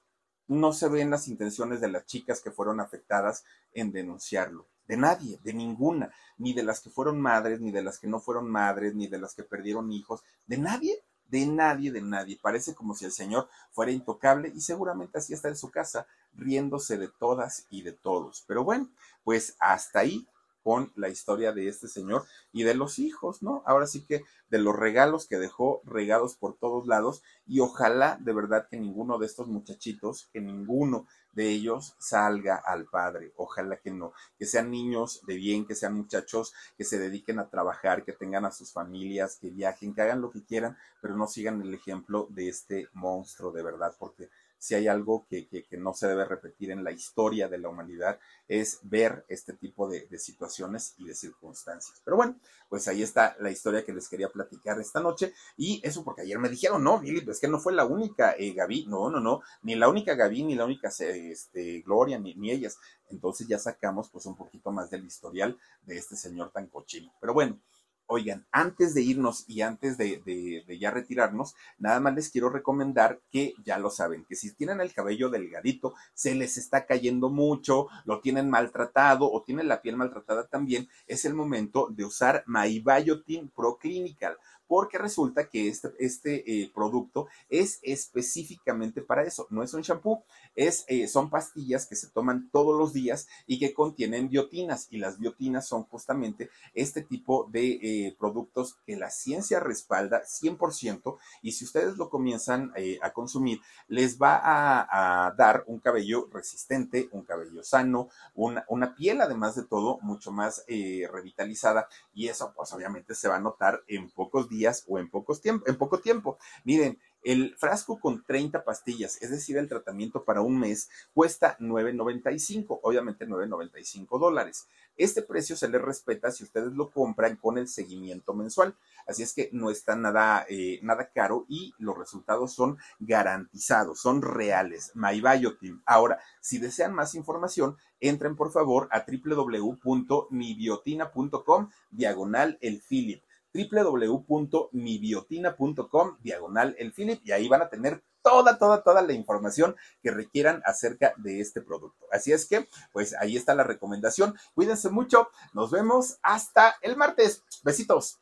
S1: no se ven las intenciones de las chicas que fueron afectadas en denunciarlo de nadie, de ninguna, ni de las que fueron madres, ni de las que no fueron madres, ni de las que perdieron hijos, de nadie, de nadie, de nadie. Parece como si el Señor fuera intocable y seguramente así está en su casa, riéndose de todas y de todos. Pero bueno, pues hasta ahí con la historia de este señor y de los hijos, ¿no? Ahora sí que de los regalos que dejó regados por todos lados y ojalá de verdad que ninguno de estos muchachitos, que ninguno de ellos salga al padre, ojalá que no, que sean niños de bien, que sean muchachos que se dediquen a trabajar, que tengan a sus familias, que viajen, que hagan lo que quieran, pero no sigan el ejemplo de este monstruo de verdad, porque si hay algo que, no se debe repetir en la historia de la humanidad, es ver este tipo de, situaciones y de circunstancias. Pero bueno, pues ahí está la historia que les quería platicar esta noche. Y eso porque ayer me dijeron, no, Philip, es que no fue la única eh, Gaby, no, no, no, ni la única Gaby, ni la única este, Gloria, ni, ni ellas. Entonces ya sacamos pues un poquito más del historial de este señor tan cochino. Pero bueno, Oigan, antes de irnos y antes de, ya retirarnos, nada más les quiero recomendar que ya lo saben, que si tienen el cabello delgadito, se les está cayendo mucho, lo tienen maltratado o tienen la piel maltratada también, es el momento de usar MyBiotin Pro Clinical porque resulta que este, este eh, producto es específicamente para eso. No es un shampoo, es, eh, son pastillas que se toman todos los días y que contienen biotinas. Y las biotinas son justamente este tipo de eh, productos que la ciencia respalda 100%. Y si ustedes lo comienzan a consumir, les va a, dar un cabello resistente, un cabello sano, una, una piel además de todo mucho más revitalizada. Y eso pues obviamente se va a notar en pocos días o en, pocos tiempo, en poco tiempo. Miren, el frasco con 30 pastillas, es decir, el tratamiento para un mes, cuesta 9.95, obviamente 9.95 dólares. Este precio se le respeta si ustedes lo compran con el seguimiento mensual. Así es que no está nada, eh, nada caro y los resultados son garantizados, son reales. MyBiotin. Ahora, si desean más información, entren por favor a www.mibiotina.com diagonal el Philip www.mibiotina.com diagonal el Philip y ahí van a tener toda, toda, toda la información que requieran acerca de este producto. Así es que, pues ahí está la recomendación. Cuídense mucho. Nos vemos hasta el martes. Besitos.